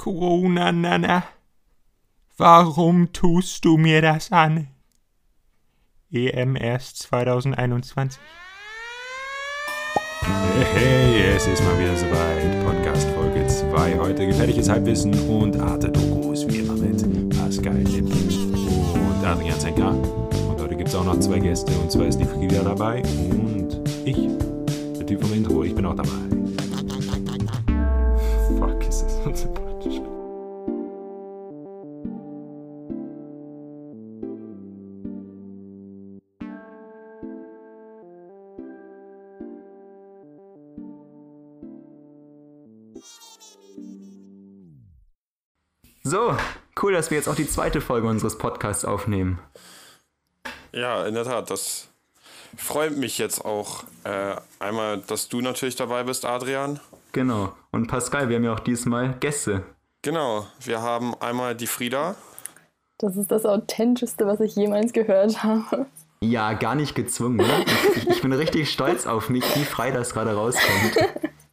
Corona, Nana, warum tust du mir das an? EM erst 2021. Hey, es ist mal wieder soweit. Podcast Folge 2. Heute gefährliches Halbwissen und Arte-Dokus, wie immer mit Pascal Lipp und Adrian Zenker. Und heute gibt es auch noch zwei Gäste, und zwar ist die Frieda dabei und ich, der Typ vom Intro, ich bin auch dabei. So, cool, dass wir jetzt auch die zweite Folge unseres Podcasts aufnehmen. Ja, in der Tat, das freut mich jetzt auch. Äh, einmal, dass du natürlich dabei bist, Adrian. Genau. Und Pascal, wir haben ja auch diesmal Gäste. Genau, wir haben einmal die Frieda. Das ist das Authentischste, was ich jemals gehört habe. Ja, gar nicht gezwungen, oder? Ich, ich bin richtig stolz auf mich, wie frei das gerade rauskommt.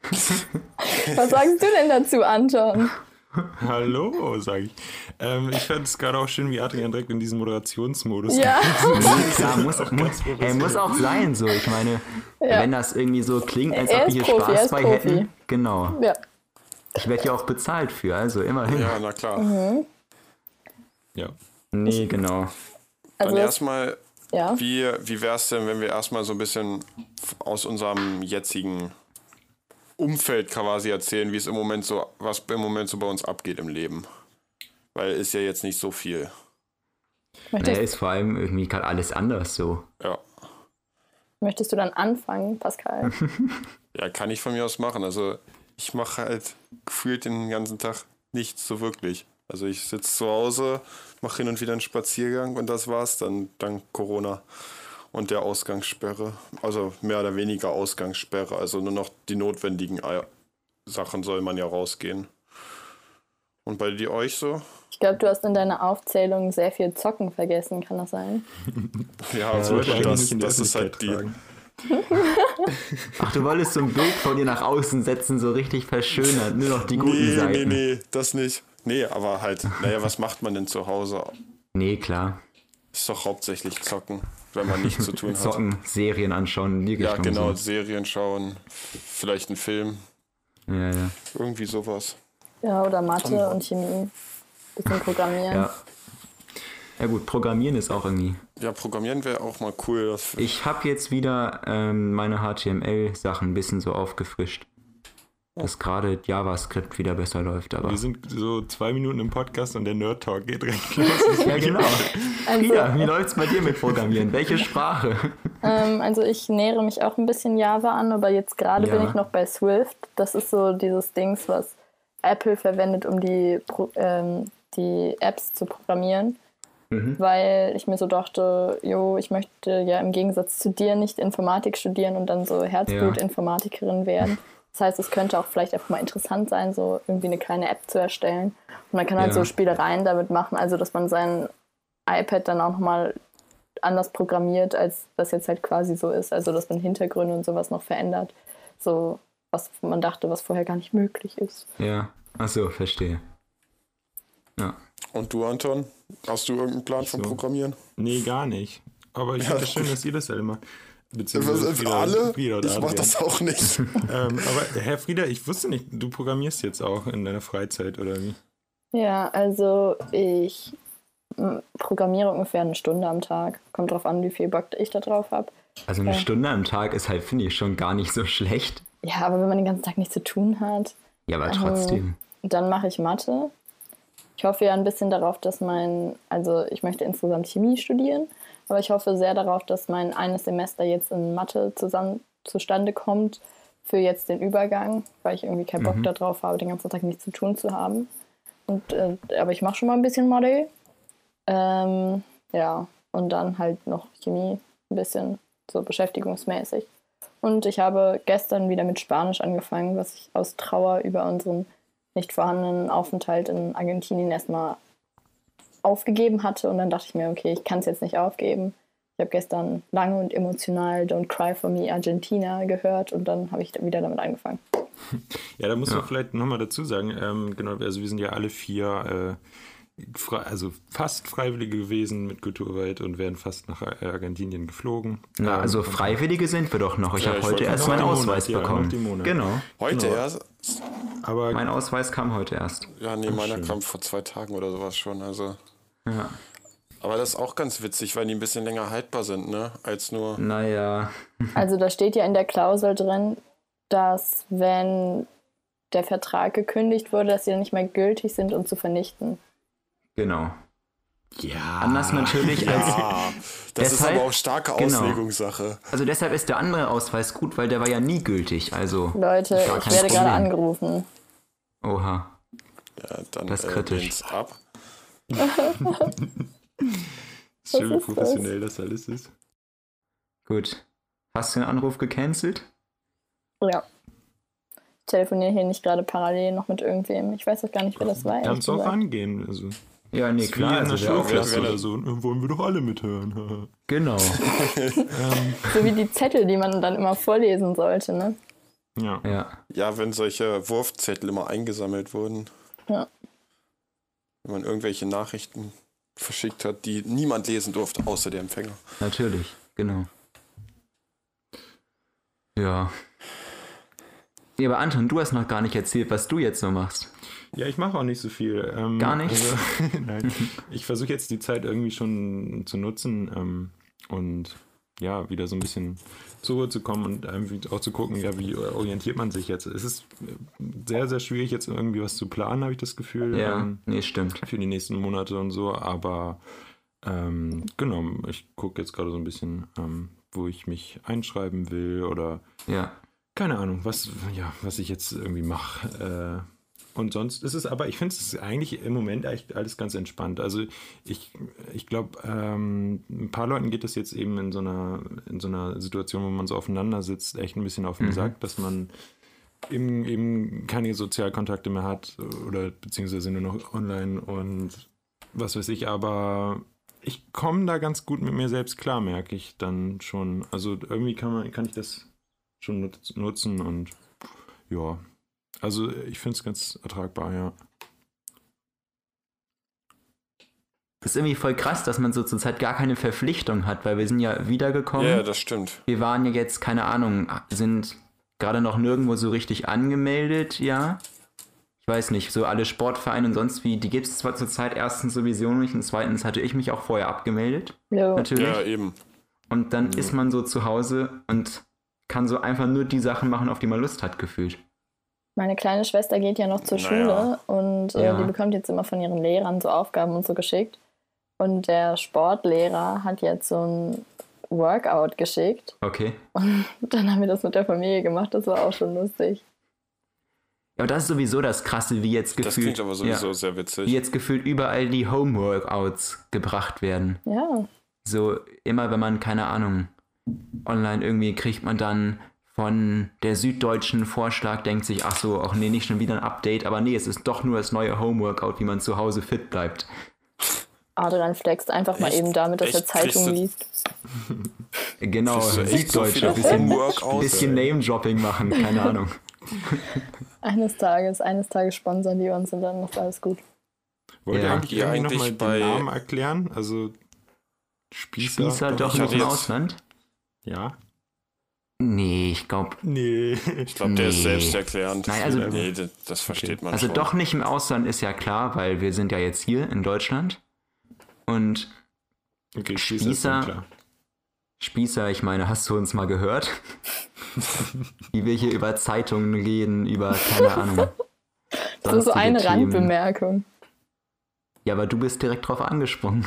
Was sagst du denn dazu, Anton? Hallo, sage ich. Ähm, ich fand es gerade auch schön, wie Adrian direkt in diesen Moderationsmodus Ja. Klar, muss, muss, ey, muss auch sein so. Ich meine, Ja. wenn das irgendwie so klingt, als Er ob wir hier Profi, Spaß bei Profi. hätten. Genau. Ja. Ich werde ja auch bezahlt für, also immerhin. Ja, na klar. Ja. Nee, genau. Dann Also, erstmal, ja. wie, wie wäre es denn, wenn wir erstmal so ein bisschen aus unserem jetzigen Umfeld quasi erzählen, wie es im Moment so, was im Moment so bei uns abgeht im Leben. Weil ist ja jetzt nicht so viel. Möchtest, ist vor allem irgendwie gerade alles anders so. Ja. möchtest du dann anfangen, Pascal? Ja, kann ich von mir aus machen. Also ich mache halt gefühlt den ganzen Tag nichts so wirklich. Also ich sitze zu Hause, mache hin und wieder einen Spaziergang und das war's dann dank Corona und der Ausgangssperre. Also mehr oder weniger Ausgangssperre. Also nur noch die notwendigen Ei- Sachen soll man ja rausgehen. Und bei dir euch so? Ich glaube, du hast in deiner Aufzählung sehr viel Zocken vergessen, kann das sein? Ja, Das ich das, das ist halt die. Ach, du wolltest so ein Bild von dir nach außen setzen, so richtig verschönert, nur noch die guten Nee, nee, Seiten. nee, das nicht. Nee, aber halt, naja, was macht man denn zu Hause? Nee, klar. Ist doch hauptsächlich zocken, wenn man nichts zu tun hat. Zocken, Serien anschauen, in die Ja, genau, So. Serien schauen, vielleicht einen Film, Ja, ja. irgendwie sowas. Ja, oder Mathe und Chemie. Bisschen programmieren. Ja. Ja gut, Programmieren ist auch irgendwie. Ja, Programmieren wäre auch mal cool. Das, Ich habe jetzt wieder ähm, meine HTML-Sachen ein bisschen so aufgefrischt. Dass gerade JavaScript wieder besser läuft, aber. Wir sind so zwei Minuten im Podcast und der Nerd Talk geht direkt los. Ja, genau. Also, Frida, wie läuft's bei dir mit Programmieren? Welche Sprache? ähm, also ich nähere mich auch ein bisschen Java an, aber jetzt gerade Ja. bin ich noch bei Swift. Das ist so dieses Dings, was Apple verwendet, um die, ähm, die Apps zu programmieren. Mhm. weil ich mir so dachte, jo, ich möchte ja im Gegensatz zu dir nicht Informatik studieren und dann so Herzblut-Informatikerin werden. Das heißt, es könnte auch vielleicht einfach mal interessant sein, so irgendwie eine kleine App zu erstellen. Und man kann halt Ja. so Spielereien damit machen, also dass man sein iPad dann auch nochmal anders programmiert, als das jetzt halt quasi so ist. Also dass man Hintergründe und sowas noch verändert. So, was man dachte, was vorher gar nicht möglich ist. Ja, achso, verstehe. Ja. und du, Anton? Hast du irgendeinen Plan vom so. Programmieren? Nee, gar nicht. Aber ich finde es schön, dass ihr das alle macht. Beziehungsweise Frieda- alle? Frieda Ich mach das auch nicht. Ähm, aber Herr Frieda, ich wusste nicht, du programmierst jetzt auch in deiner Freizeit oder wie? Ja, also ich m, programmiere ungefähr eine Stunde am Tag. Kommt drauf an, wie viel Bock ich da drauf habe. Also eine Ja. Stunde am Tag ist halt, finde ich, schon gar nicht so schlecht. Ja, aber wenn man den ganzen Tag nichts zu tun hat, Ja, aber Ähm, trotzdem. dann mache ich Mathe. Ich hoffe ja ein bisschen darauf, dass mein, also ich möchte insgesamt Chemie studieren, aber ich hoffe sehr darauf, dass mein eines Semester jetzt in Mathe zusammen zustande kommt für jetzt den Übergang, weil ich irgendwie keinen Bock Mhm. darauf habe, den ganzen Tag nichts zu tun zu haben. Und, äh, aber ich mache schon mal ein bisschen Mathe. Ähm, ja, und dann halt noch Chemie, ein bisschen so beschäftigungsmäßig. Und ich habe gestern wieder mit Spanisch angefangen, was ich aus Trauer über unseren nicht vorhandenen Aufenthalt in Argentinien erstmal aufgegeben hatte. Und dann dachte ich mir, okay, ich kann es jetzt nicht aufgeben. Ich habe gestern lange und emotional Don't Cry for Me Argentina gehört und dann habe ich wieder damit angefangen. Ja, da muss Ja. man vielleicht nochmal dazu sagen, ähm, genau, also wir sind ja alle vier, äh, also fast Freiwillige gewesen mit Kulturwelt und werden fast nach Argentinien geflogen. Na, Ähm, also Freiwillige sind wir doch noch. Ich Ja, habe heute erst meinen Monat, Ausweis ja, bekommen. Monat. Genau. Heute Genau. erst? Aber Mein Ausweis kam heute erst. Ja, nee, meiner schön. kam vor zwei Tagen oder sowas schon. Also. Ja. Aber das ist auch ganz witzig, weil die ein bisschen länger haltbar sind, ne? Als nur. Naja, Also da steht ja in der Klausel drin, dass wenn der Vertrag gekündigt wurde, dass sie dann nicht mehr gültig sind und zu vernichten. Genau. ja. Anders natürlich als. Ah, das ist Deshalb- aber auch starke genau. Auslegungssache. Also deshalb ist der andere Ausweis gut, weil der war ja nie gültig. Also, Leute, ich werde gerade Problem. angerufen. oha. Ja, dann Das ist äh, kritisch. ab. Schön, wie ist professionell das? alles ist. Gut. Hast du den Anruf gecancelt? Ja. Ich telefoniere hier nicht gerade parallel noch mit irgendwem. Ich weiß auch gar nicht, wer das war. Kannst du auch angehen. Also, Ja, nee, ist wie klar. in der Also wär auch Schulklasse wenn er- oder so. Wollen wir doch alle mithören. Genau. So wie die Zettel, die man dann immer vorlesen sollte, ne? ja. Ja. Ja, wenn solche Wurfzettel immer eingesammelt wurden. Ja. Wenn man irgendwelche Nachrichten verschickt hat, die niemand lesen durfte, außer der Empfänger. Natürlich, genau. Ja. Ja, aber Anton, du hast noch gar nicht erzählt, was du jetzt so machst. Ja, ich mache auch nicht so viel. Ähm, Gar nichts? Also, nein. Ich versuche jetzt die Zeit irgendwie schon zu nutzen ähm, und ja, wieder so ein bisschen zur Ruhe zu kommen und irgendwie auch zu gucken, ja, wie orientiert man sich jetzt. Es ist sehr, sehr schwierig, jetzt irgendwie was zu planen, habe ich das Gefühl. Ja, Ähm, nee, stimmt. für die nächsten Monate und so, aber ähm, genau, ich gucke jetzt gerade so ein bisschen, ähm, wo ich mich einschreiben will oder Ja. Keine Ahnung, was, ja, was ich jetzt irgendwie mache. Äh, und sonst ist es aber, ich finde es eigentlich im Moment echt alles ganz entspannt. Also ich, ich glaube, ähm, ein paar Leuten geht das jetzt eben in so einer, in so einer Situation, wo man so aufeinander sitzt, echt ein bisschen auf den Mhm. Sack, dass man eben, eben keine Sozialkontakte mehr hat oder beziehungsweise nur noch online und was weiß ich, aber ich komme da ganz gut mit mir selbst klar, merke ich dann schon. Also irgendwie kann man, kann ich das schon nutz, nutzen und ja. Also ich finde es ganz ertragbar, ja. Das ist irgendwie voll krass, dass man so zur Zeit gar keine Verpflichtung hat, weil wir sind ja wiedergekommen. Ja, das stimmt. wir waren ja jetzt, keine Ahnung, sind gerade noch nirgendwo so richtig angemeldet, ja. Ich weiß nicht, so alle Sportvereine und sonst wie, die gibt es zwar zur Zeit erstens sowieso nicht und zweitens hatte ich mich auch vorher abgemeldet, Jo. natürlich. Ja, eben. Und dann ist man so zu Hause und kann so einfach nur die Sachen machen, auf die man Lust hat, gefühlt. Meine kleine Schwester geht ja noch zur Naja. Schule und äh, Ja. die bekommt jetzt immer von ihren Lehrern so Aufgaben und so geschickt. Und der Sportlehrer hat jetzt so ein Workout geschickt. Okay. Und dann haben wir das mit der Familie gemacht. Das war auch schon lustig. Ja, aber das ist sowieso das Krasse, wie jetzt Das gefühlt, klingt aber sowieso ja, sehr wie witzig. jetzt gefühlt überall die Homeworkouts gebracht werden. Ja, So immer, wenn man, keine Ahnung, online irgendwie kriegt man dann von der süddeutschen Vorschlag, denkt sich, ach so, ach nee, nicht schon wieder ein Update, aber nee, es ist doch nur das neue Homeworkout, wie man zu Hause fit bleibt. Adrian flext einfach mal Echt? eben damit, dass er Zeitungen liest. Genau, so Süddeutsche, viele bisschen, bisschen Name-Dropping machen, keine Ahnung. Eines Tages, eines Tages sponsern die uns und dann ist alles gut. Wollt ihr Ja. irgendwie eigentlich nochmal bei- den Namen erklären? Also Spießer? Spießer doch ich noch im jetzt- Ausland? Ja. Nee, ich glaube, Nee. Ich glaube, der ist selbsterklärend. Nein, also- nee, das, das versteht man also schon. doch nicht im Ausland ist ja klar, weil wir sind ja jetzt hier in Deutschland. Und Okay, Spießer, Spießer. ich meine, hast du uns mal gehört? Wie wir hier über Zeitungen reden, über, keine Ahnung. Das ist so eine Themen. Randbemerkung. Ja, aber du bist direkt drauf angesprungen.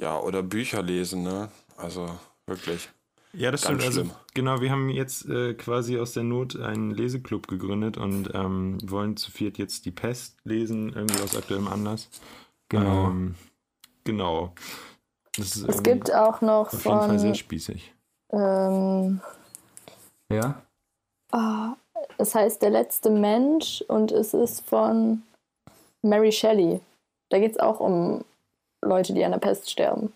Ja, oder Bücher lesen, ne? Also wirklich. Ja, das Ganz stimmt. Also, genau, wir haben jetzt äh, quasi aus der Not einen Leseclub gegründet und ähm, wollen zu viert jetzt die Pest lesen, irgendwie aus aktuellem Anlass. Genau. Ähm, genau. Das ist Es gibt auch noch auf jeden Fall sehr von. spießig. Ähm, Ja? ah, es heißt Der letzte Mensch und es ist von Mary Shelley. Da geht es auch um Leute, die an der Pest sterben.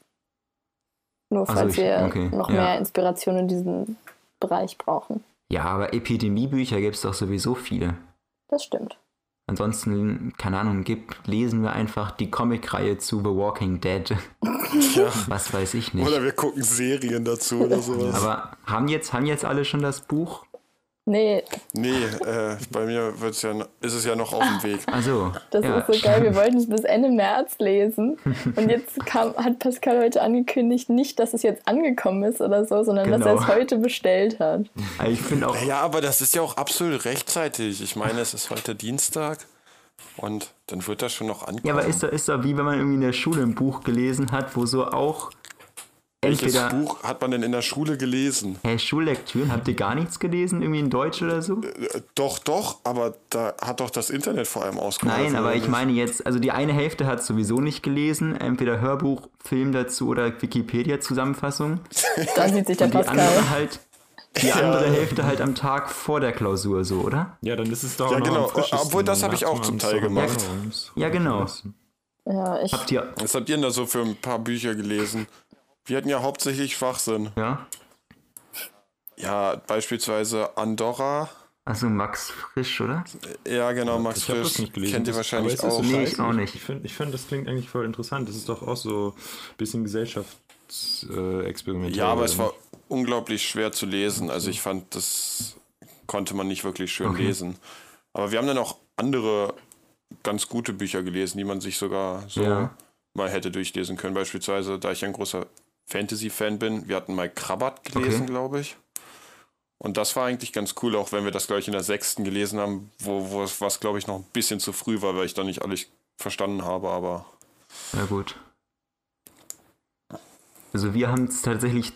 Nur Also falls ich- wir okay, noch ja. mehr Inspiration in diesem Bereich brauchen. Ja, aber Epidemiebücher gibt es doch sowieso viele. Das stimmt. Ansonsten, keine Ahnung, gibt, lesen wir einfach die Comicreihe zu The Walking Dead. Ja. Was weiß ich nicht. Oder wir gucken Serien dazu oder sowas. Aber haben jetzt, haben jetzt alle schon das Buch? Nee, Nee, äh, bei mir wird's ja, ist es ja noch auf dem Weg. Also, das ja, ist so geil. Wir wollten es bis Ende März lesen. Und jetzt kam, hat Pascal heute angekündigt, nicht, dass es jetzt angekommen ist oder so, sondern dass er Genau. es heute bestellt hat. Also ich finde auch, Ja, aber das ist ja auch absolut rechtzeitig. Ich meine, es ist heute Dienstag und dann wird das schon noch ankommen. ja, aber ist doch, ist doch wie wenn man irgendwie in der Schule ein Buch gelesen hat, wo so auch Welches entweder. Buch hat man denn in der Schule gelesen? Hä, Schullektüren, habt ihr gar nichts gelesen, irgendwie in Deutsch oder so? Äh, Doch, doch, aber da hat doch das Internet vor allem ausgeholfen. Nein, aber ich nicht? meine jetzt, also die eine Hälfte hat sowieso nicht gelesen, entweder Hörbuch, Film dazu oder Wikipedia-Zusammenfassung. Da sieht sich der Die Pascal. andere halt, die andere Hälfte halt am Tag vor der Klausur so, oder? Ja, dann ist es doch Ja, noch genau. Obwohl, das habe ich auch zum Teil gemacht. Sonntag. Ja, genau. Ja, ich, Habt ihr, Was habt ihr denn da so für ein paar Bücher gelesen? Wir hatten ja hauptsächlich Schwachsinn. ja? Ja, beispielsweise Andorra. Also Max Frisch, oder? Ja, genau, Max Ich habe das Frisch. nicht gelesen. Kennt ihr Das- wahrscheinlich auch. Nee, ich auch nicht. Ich finde, ich find, das klingt eigentlich voll interessant. Das ist doch auch so ein bisschen Gesellschaftsexperiment. Äh, Ja, aber es war unglaublich schwer zu lesen. Also ich fand, das konnte man nicht wirklich schön Okay. lesen. Aber wir haben dann auch andere ganz gute Bücher gelesen, die man sich sogar so Ja. mal hätte durchlesen können. Beispielsweise, da ich ein großer Fantasy-Fan bin, wir hatten mal Krabat gelesen, Okay. glaube ich. Und das war eigentlich ganz cool, auch wenn wir das gleich in der sechsten gelesen haben, wo, wo es, was glaube ich noch ein bisschen zu früh war, weil ich da nicht alles verstanden habe, aber Ja, gut. Also wir haben es tatsächlich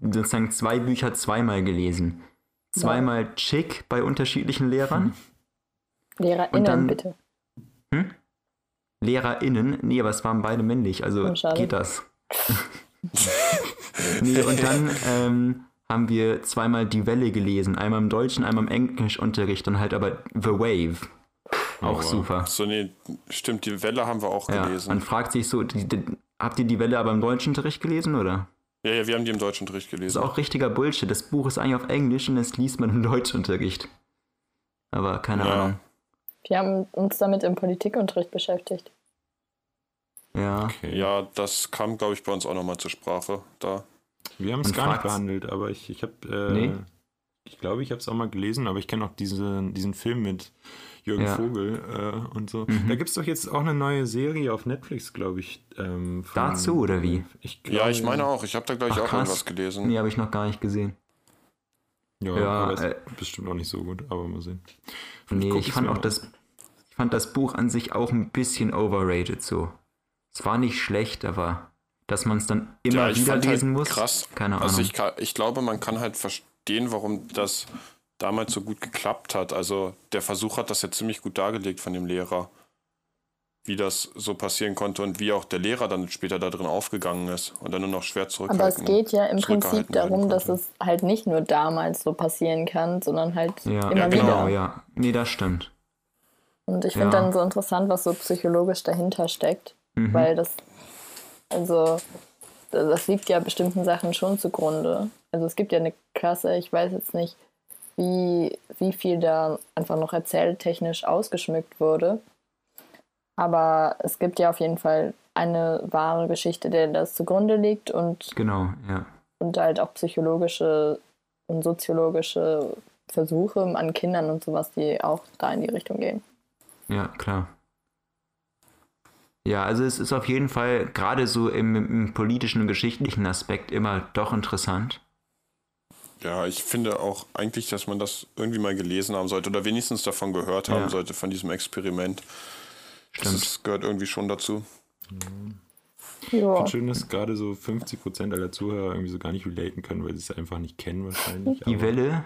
sozusagen zwei Bücher zweimal gelesen. Zweimal Chick bei unterschiedlichen Lehrern. LehrerInnen, Und dann- bitte. LehrerInnen, nee, aber es waren beide männlich, also Oh, geht das. nee, und dann ähm, haben wir zweimal Die Welle gelesen. Einmal im Deutschen, einmal im Englischunterricht, dann halt aber The Wave. Auch wow. super. so, nee, stimmt, die Welle haben wir auch Ja, gelesen. man fragt sich so, die, die, habt ihr Die Welle aber im Deutschunterricht gelesen, oder? Ja, ja, wir haben die im Deutschunterricht Das gelesen. ist auch richtiger Bullshit. Das Buch ist eigentlich auf Englisch und das liest man im Deutschunterricht. Aber keine Ja. Ahnung. Wir haben uns damit im Politikunterricht beschäftigt. Ja. Okay. Ja, das kam, glaube ich, bei uns auch nochmal zur Sprache. Da. Wir haben es gar nicht behandelt, aber ich, ich habe, äh, Nee? ich glaube, ich habe es auch mal gelesen, aber ich kenne auch diese, diesen Film mit Jürgen Ja. Vogel äh, und so. Mhm. Da gibt es doch jetzt auch eine neue Serie auf Netflix, glaube ich. Ähm, von- Dazu, oder wie? Ich Ja, ich meine auch. Ich habe da, glaube ich, auch krass. irgendwas gelesen. Nee, habe ich noch gar nicht gesehen. Ja, Ja, äh, bestimmt auch nicht so gut, aber mal sehen. Nee, guck ich fand auch mal das, ich fand das Buch an sich auch ein bisschen overrated so. Es war nicht schlecht, aber dass man es dann immer ja, wieder fand lesen halt muss, krass. keine Ahnung. Also ich, ka- ich glaube, man kann halt verstehen, warum das damals so gut geklappt hat. Also der Versuch hat das ja ziemlich gut dargelegt von dem Lehrer, wie das so passieren konnte und wie auch der Lehrer dann später da drin aufgegangen ist und dann nur noch schwer zurückhalten. Aber es geht ja im Prinzip darum, dass es halt nicht nur damals so passieren kann, sondern halt ja, immer Ja, genau, wieder. ja. Nee, das stimmt. Und ich finde Ja. dann so interessant, was so psychologisch dahinter steckt, Mhm. weil das, also, das liegt ja bestimmten Sachen schon zugrunde. Also es gibt ja eine Klasse, ich weiß jetzt nicht, wie, wie viel da einfach noch erzähltechnisch ausgeschmückt wurde. Aber es gibt ja auf jeden Fall eine wahre Geschichte, der das zugrunde liegt und Genau, ja. und halt auch psychologische und soziologische Versuche an Kindern und sowas, die auch da in die Richtung gehen. Ja, klar. Ja, also es ist auf jeden Fall gerade so im, im politischen und geschichtlichen Aspekt immer doch interessant. Ja, ich finde auch eigentlich, dass man das irgendwie mal gelesen haben sollte oder wenigstens davon gehört haben Ja. sollte, von diesem Experiment. Stimmt. Das gehört irgendwie schon dazu. Ich Ja. finde schön, dass gerade so 50% aller Zuhörer irgendwie so gar nicht relaten können, weil sie es einfach nicht kennen wahrscheinlich. Die Welle,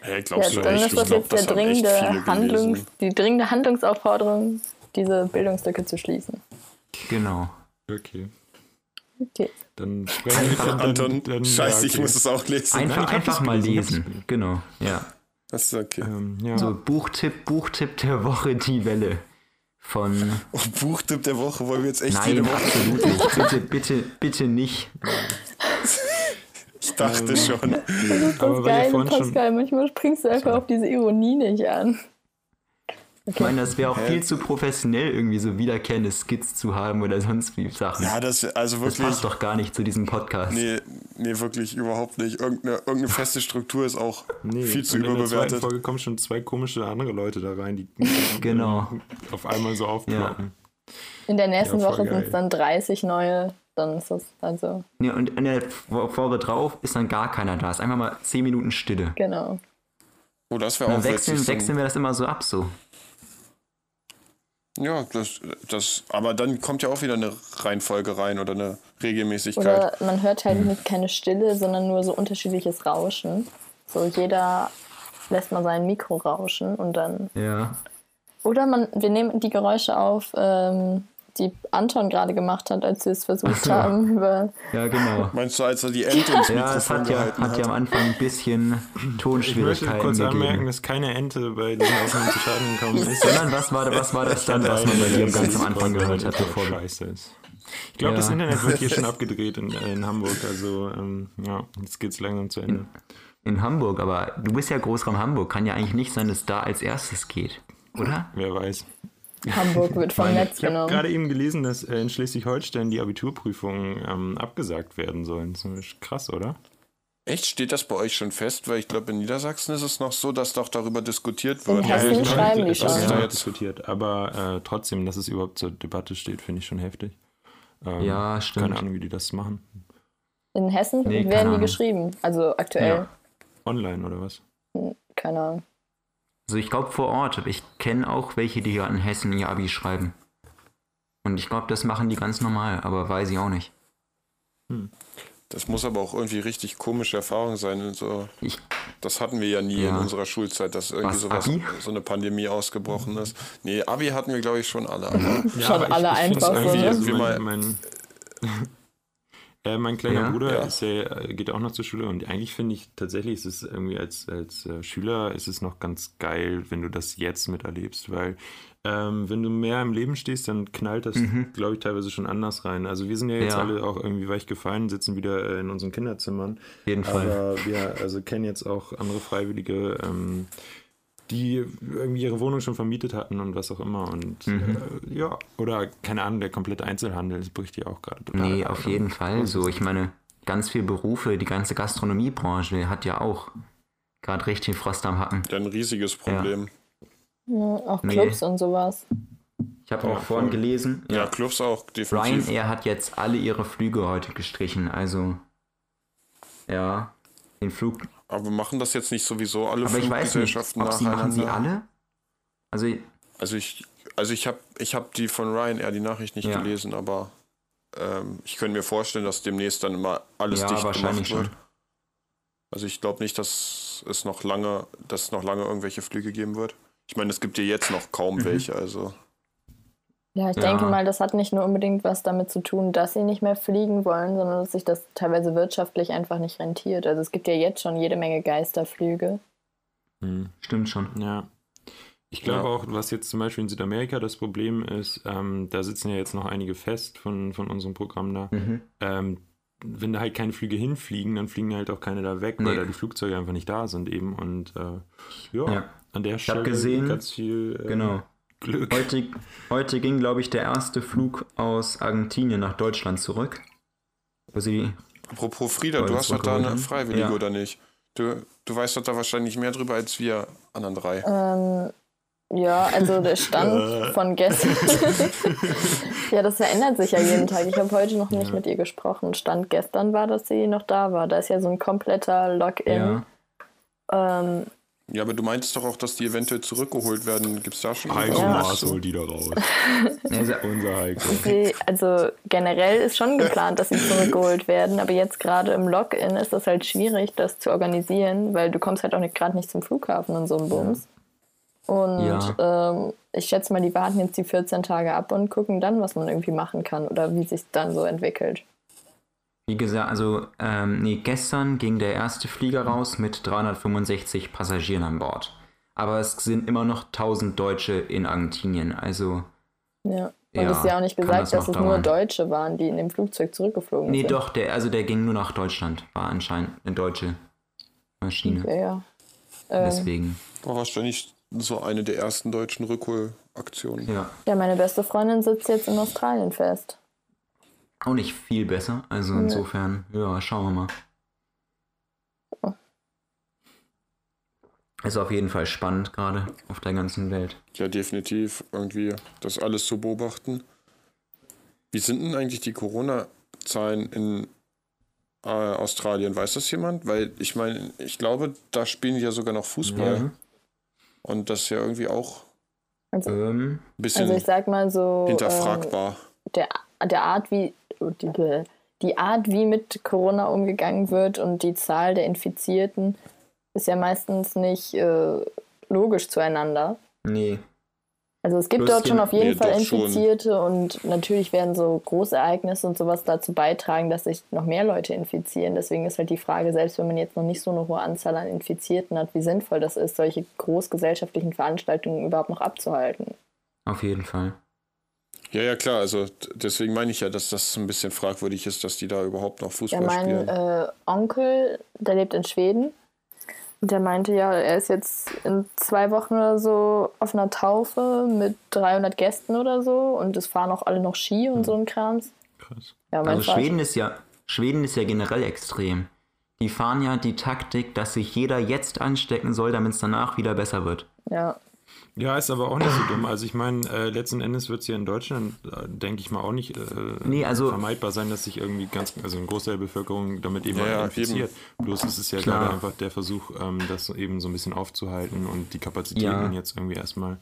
Hey, Ja, glaubst du dann echt? ist Ich das glaub, jetzt der das dringende Handlungs, gelesen. die dringende Handlungsaufforderung, diese Bildungslücke zu schließen. genau. Okay. Okay. Dann sprechen wir dann, Anton, dann, scheiße, ja, ich okay. muss es auch lesen. Einfach, Nein, einfach das mal gelesen, lesen. Genau, ja. Das ist okay. Ähm, ja. So, Buchtipp, Buchtipp der Woche, die Welle. Von. Oh, Buchtipp der Woche wollen wir jetzt echt Nein, jede Woche. absolut nicht. Bitte, bitte, bitte nicht. Ich dachte schon. Das ist Aber das ihr Geile, vorhin schon- Pascal. Manchmal springst du einfach Sorry. auf diese Ironie nicht an. Ich meine, das wäre auch viel zu professionell, irgendwie so wiederkehrende Skits zu haben oder sonst wie Sachen. Ja, das, also das wirklich. passt doch gar nicht zu diesem Podcast. Nee, nee, wirklich überhaupt nicht. Irgendeine, irgendeine feste Struktur ist auch Nee, viel zu und in der zweiten überbewertet. Folge kommen schon zwei komische andere Leute da rein, die Genau. auf einmal so aufploppen. In der nächsten Ja, Woche sind es dann 30 neue. Dann ist das also, Nee, und in der Folge drauf ist dann gar keiner da. Ist einfach mal 10 Minuten Stille. genau. Oh, das wäre Und auch dann wechseln, wechseln wir das immer so ab so. Ja, das, das, aber dann kommt ja auch wieder eine Reihenfolge rein oder eine Regelmäßigkeit. Oder man hört halt nicht keine Stille, sondern nur so unterschiedliches Rauschen. So jeder lässt mal sein Mikro rauschen und dann. Ja. Oder man, wir nehmen die Geräusche auf, ähm, die Anton gerade gemacht hat, als wir es versucht haben. Über. Ja, genau. Meinst du, als er die Ente ins Ja, es Mikrofon hat ja, gehalten hat ja am Anfang ein bisschen Ich möchte Tonschwierigkeiten kurz anmerken, gegeben. dass keine Ente bei diesen Aufnahmen zu Schaden gekommen ist. Sondern was war, was war das dann, was man bei dir ganz am Anfang gehört hat, bevor scheiße ist. Ich glaube, Ja. das Internet wird hier schon abgedreht in, in Hamburg. Also, ähm, ja, jetzt geht's langsam zu Ende. in Hamburg, aber du bist ja Großraum Hamburg, kann ja eigentlich nicht sein, dass da als erstes geht, oder? Wer weiß. Hamburg wird vom Netz Ich habe genommen. gerade eben gelesen, dass äh, in Schleswig-Holstein die Abiturprüfungen ähm, abgesagt werden sollen. Das ist krass, oder? Echt? Steht das bei euch schon fest? Weil ich glaube, in Niedersachsen ist es noch so, dass doch darüber diskutiert In wird. Hessen Ja, ich ich- schreiben die das ist schon. ja diskutiert. Aber äh, trotzdem, dass es überhaupt zur Debatte steht, finde ich schon heftig. Ähm, Ja, stimmt. Keine Ahnung, wie die das machen. In Hessen Nee, werden die geschrieben. Also aktuell. Ja. Online oder was? Keine Ahnung. Also ich glaube vor Ort, ich kenne auch welche, die hier in Hessen ihr Abi schreiben. Und ich glaube, das machen die ganz normal, aber weiß ich auch nicht. Das muss aber auch irgendwie richtig komische Erfahrung sein. Und so. Ich, Das hatten wir ja nie Ja. in unserer Schulzeit, dass irgendwie Was, sowas, Abi? so eine Pandemie ausgebrochen ist. Nee, Abi hatten wir, glaube ich, schon alle. Aber Schon aber alle find's einfach so, ne? mein, mein, äh, mein kleiner Ja? Bruder Ja. Ist ja, äh, geht auch noch zur Schule und eigentlich finde ich tatsächlich, ist es irgendwie als, als äh, Schüler ist es noch ganz geil, wenn du das jetzt miterlebst, weil ähm, wenn du mehr im Leben stehst, dann knallt das, glaube ich, teilweise schon anders rein. Also wir sind ja jetzt Ja. alle auch irgendwie weich gefallen, sitzen wieder äh, in unseren Kinderzimmern. jeden Fall. Aber wir also kennen jetzt auch andere Freiwillige, ähm, die irgendwie ihre Wohnung schon vermietet hatten und was auch immer. Und Mhm. äh, ja, oder keine Ahnung, der komplette Einzelhandel, das bricht ja auch gerade total. Nee, auf jeden Fall. So, ich meine, ganz viele Berufe, die ganze Gastronomiebranche hat ja auch gerade richtig Frost am Hacken. ein riesiges Problem. Ja, auch Nee. Clubs und sowas. Ich habe Ja, auch vorhin voll. gelesen, Ja, Clubs auch, definitiv. Ryanair hat jetzt alle ihre Flüge heute gestrichen. Also, ja, den Flug. Aber machen das jetzt nicht sowieso alle Aber ich weiß nicht, Fluggesellschaften ob sie machen sie alle? Also, Also ich, also ich habe ich hab die von Ryanair, die Nachricht nicht Ja. gelesen, aber ähm, ich könnte mir vorstellen, dass demnächst dann immer alles Ja, dicht gemacht wird. schon. Also ich glaube nicht, dass es noch lange, dass es noch lange irgendwelche Flüge geben wird. Ich meine, es gibt ja jetzt noch kaum Mhm. welche, also Ja, ich Ja. denke mal, das hat nicht nur unbedingt was damit zu tun, dass sie nicht mehr fliegen wollen, sondern dass sich das teilweise wirtschaftlich einfach nicht rentiert. Also es gibt ja jetzt schon jede Menge Geisterflüge. Hm. stimmt schon. Ja. Ich glaube Ja. auch, was jetzt zum Beispiel in Südamerika das Problem ist, ähm, da sitzen ja jetzt noch einige fest von, von unserem Programm da. Mhm. Ähm, wenn da halt keine Flüge hinfliegen, dann fliegen halt auch keine da weg, weil Nee. da die Flugzeuge einfach nicht da sind eben. Und äh, ja, Ja. an der Stelle gesehen- ganz viel äh, Genau. Glück. Heute, heute ging, glaube ich, der erste Flug aus Argentinien nach Deutschland zurück. Wo sie, apropos Frieda, du hast doch da eine. Freiwillige Ja. oder nicht? Du, du weißt doch da wahrscheinlich mehr drüber als wir anderen drei. Ähm, ja, also der Stand von gestern. ja, das verändert sich ja jeden Tag. Ich habe heute noch nicht Ja. mit ihr gesprochen. Stand gestern war, dass sie noch da war. Da ist ja so ein kompletter Login. ja, Ähm, Ja, aber du meintest doch auch, dass die eventuell zurückgeholt werden. Gibt es da schon Heiko Ja. Maas holt die da raus. also, Unser Heiko. sie, also generell ist schon geplant, dass sie zurückgeholt werden, aber jetzt gerade im Login ist das halt schwierig, das zu organisieren, weil du kommst halt auch nicht gerade nicht zum Flughafen und so ein Bums. Und Ja. ähm, ich schätze mal, die warten jetzt die 14 Tage ab und gucken dann, was man irgendwie machen kann oder wie sich dann so entwickelt. Wie gesagt, also ähm, nee, gestern ging der erste Flieger raus mit 365 Passagieren an Bord. Aber es sind immer noch 1000 Deutsche in Argentinien. Also Ja. Und es ist ja auch nicht gesagt, dass noch es nur dauern. Deutsche waren, die in dem Flugzeug zurückgeflogen Nee, sind. doch, der, also der ging nur nach Deutschland. War anscheinend eine deutsche Maschine. Ja, ja. Ähm, Deswegen. War wahrscheinlich so eine der ersten deutschen Rückholaktionen. Ja. ja, meine beste Freundin sitzt jetzt in Australien fest. Auch nicht viel besser. Also insofern, ja, schauen wir mal. Ist auf jeden Fall spannend gerade auf der ganzen Welt. Ja, definitiv irgendwie das alles zu beobachten. Wie sind denn eigentlich die Corona-Zahlen in äh, Australien? Weiß das jemand? Weil ich meine, ich glaube, da spielen die ja sogar noch Fußball. Ja. Und das ist ja irgendwie auch Also, Ähm, ein bisschen also ich sag mal so, ähm, hinterfragbar. der, der Art, wie die, die Art, wie mit Corona umgegangen wird und die Zahl der Infizierten ist ja meistens nicht äh, logisch zueinander. nee. Also es gibt Plus dort schon auf jeden Fall doch schon. Infizierte und natürlich werden so Großereignisse und sowas dazu beitragen, dass sich noch mehr Leute infizieren. Deswegen ist halt die Frage, selbst wenn man jetzt noch nicht so eine hohe Anzahl an Infizierten hat, wie sinnvoll das ist, solche großgesellschaftlichen Veranstaltungen überhaupt noch abzuhalten. Auf jeden Fall. Ja, ja, klar. Also deswegen meine ich ja, dass das ein bisschen fragwürdig ist, dass die da überhaupt noch Ja, Fußball mein spielen. äh, Onkel, der lebt in Schweden. Und der meinte ja, er ist jetzt in zwei Wochen oder so auf einer Taufe mit 300 Gästen oder so. Und es fahren auch alle noch Ski und so ein Krams. Krass. Ja, mein Also Vater- Schweden ist ja, Schweden ist ja generell extrem. Die fahren ja die Taktik, dass sich jeder jetzt anstecken soll, damit es danach wieder besser wird. Ja, Ja, ist aber auch nicht so dumm. Also ich meine, äh, letzten Endes wird es ja in Deutschland, äh, denke ich mal, auch nicht äh, Nee, also- vermeidbar sein, dass sich irgendwie ganz, also ein Großteil der Bevölkerung damit eben Ja, infiziert. Bloß ist es ja Klar. gerade einfach der Versuch, ähm, das eben so ein bisschen aufzuhalten und die Kapazitäten Ja. jetzt irgendwie erstmal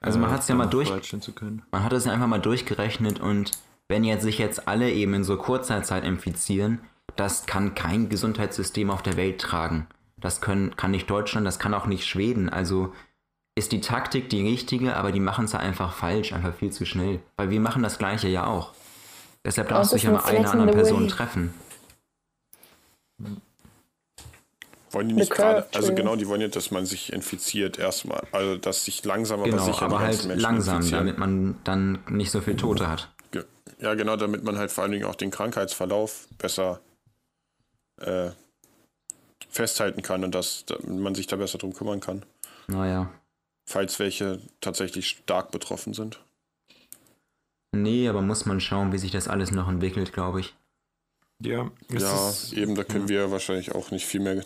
Also man hat's ja mal durch- bereitstellen zu können. Man hat es ja einfach mal durchgerechnet und wenn jetzt sich jetzt alle eben in so kurzer Zeit infizieren, das kann kein Gesundheitssystem auf der Welt tragen. Das können, kann nicht Deutschland, das kann auch nicht Schweden. Also ist die Taktik die richtige, aber die machen es ja einfach falsch, einfach viel zu schnell. Weil wir machen das gleiche ja auch. Deshalb darfst du dich ja mal ein einer anderen Person way. treffen. wollen die nicht gerade, also genau, die wollen ja, dass man sich infiziert erstmal. Also, dass sich langsam aber Genau, sicher aber die halt Menschen langsam, infizieren. damit man dann nicht so viel Tote hat. Ja, genau, damit man halt vor allen Dingen auch den Krankheitsverlauf besser äh, festhalten kann und dass da- man sich da besser drum kümmern kann, Naja. Falls welche tatsächlich stark betroffen sind. Nee, aber muss man schauen, wie sich das alles noch entwickelt, glaube ich. Ja, es ja, ist- eben, da können wir wahrscheinlich auch nicht viel mehr.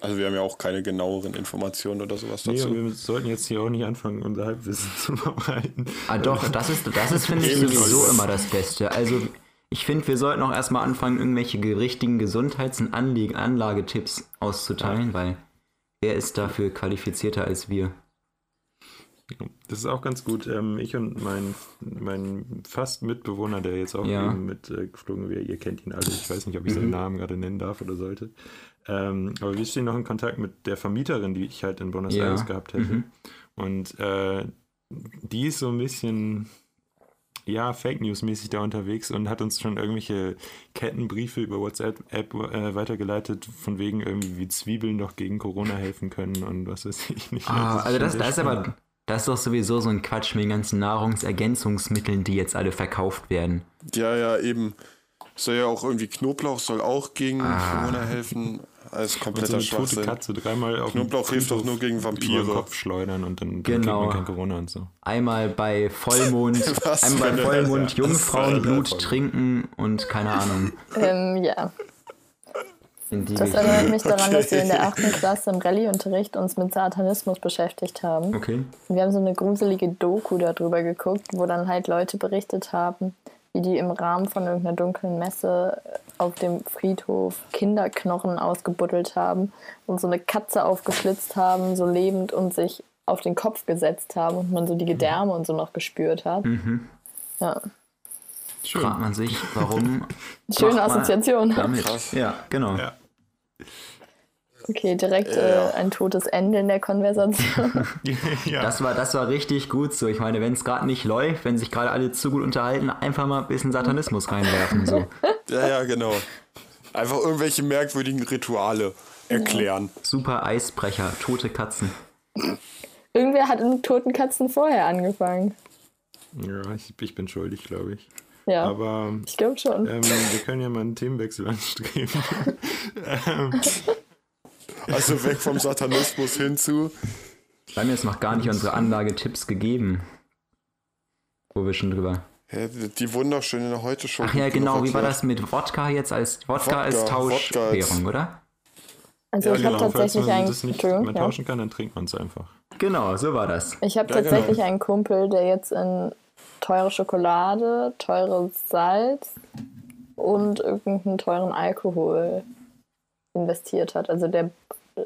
Also, wir haben ja auch keine genaueren Informationen oder sowas Nee, dazu. und wir sollten jetzt hier auch nicht anfangen, unser Halbwissen zu verbreiten. Ah doch, das ist, das ist finde ich, sowieso immer das Beste. Also ich finde, wir sollten auch erstmal anfangen, irgendwelche ge- richtigen Gesundheits- und Anlagetipps auszuteilen, weil wer ist dafür qualifizierter als wir? Das ist auch ganz gut. Ähm, ich und mein, mein fast Mitbewohner, der jetzt auch Ja. eben mit äh, geflogen wäre, ihr kennt ihn alle. Ich weiß nicht, ob ich seinen Namen gerade nennen darf oder sollte. Ähm, aber wir stehen noch in Kontakt mit der Vermieterin, die ich halt in Buenos Ja. Aires gehabt hätte. Mhm. Und äh, die ist so ein bisschen, ja, Fake News-mäßig da unterwegs und hat uns schon irgendwelche Kettenbriefe über WhatsApp App, äh, weitergeleitet, von wegen irgendwie, wie Zwiebeln doch gegen Corona helfen können und was weiß ich nicht. Ah, also das, das ist spannend. aber, das ist doch sowieso so ein Quatsch mit den ganzen Nahrungsergänzungsmitteln, die jetzt alle verkauft werden. Ja, ja, eben. Soll ja auch irgendwie Knoblauch soll auch gegen Ah. Corona helfen. Alles so kompletter eine tote. Katze dreimal auf Knoblauch hilft doch nur gegen Über Vampire. den Kopf schleudern und dann, dann Genau. kriegt man kein Corona und so. Einmal bei Vollmond, Was einmal bei Vollmond Jungfrauenblut trinken und keine Ahnung. ähm, ja. In die Das Richtung. erinnert mich daran, dass wir in der achten Klasse im Rallye-Unterricht uns mit Satanismus beschäftigt haben. Okay. Und wir haben so eine gruselige Doku darüber geguckt, wo dann halt Leute berichtet haben, wie die im Rahmen von irgendeiner dunklen Messe auf dem Friedhof Kinderknochen ausgebuddelt haben und so eine Katze aufgeschlitzt haben, so lebend und sich auf den Kopf gesetzt haben und man so die Gedärme und so noch gespürt hat. Mhm. Ja, Fragt man sich, warum schöne Assoziation. damit? Ja, genau. Ja. Okay, direkt Ja. äh, ein totes Ende in der Konversation. ja. Das war, das war richtig gut so. Ich meine, wenn es gerade nicht läuft, wenn sich gerade alle zu gut unterhalten, einfach mal ein bisschen Satanismus reinwerfen. So. Ja, ja, genau. Einfach irgendwelche merkwürdigen Rituale erklären. Super Eisbrecher, tote Katzen. Irgendwer hat mit toten Katzen vorher angefangen. Ja, ich, ich bin schuldig, glaube ich. Ja, Aber ich glaube schon. ähm, wir können ja mal einen Themenwechsel anstreben. ähm, Also weg vom Satanismus hin zu. Wir haben jetzt noch gar nicht unsere Anlagetipps gegeben. Wo wir schon drüber. Ja, die wunderschöne heute schon. Ach ja, genau. Wie war das mit Wodka jetzt als Wodka, Wodka, als Tauschwährung, oder? Also ich habe falls tatsächlich man einen, das nicht mehr ja. tauschen kann, dann trinkt man es einfach. Genau, so war das. Ich habe Ja, tatsächlich genau. einen Kumpel, der jetzt in teure Schokolade, teures Salz und irgendeinen teuren Alkohol investiert hat. Also der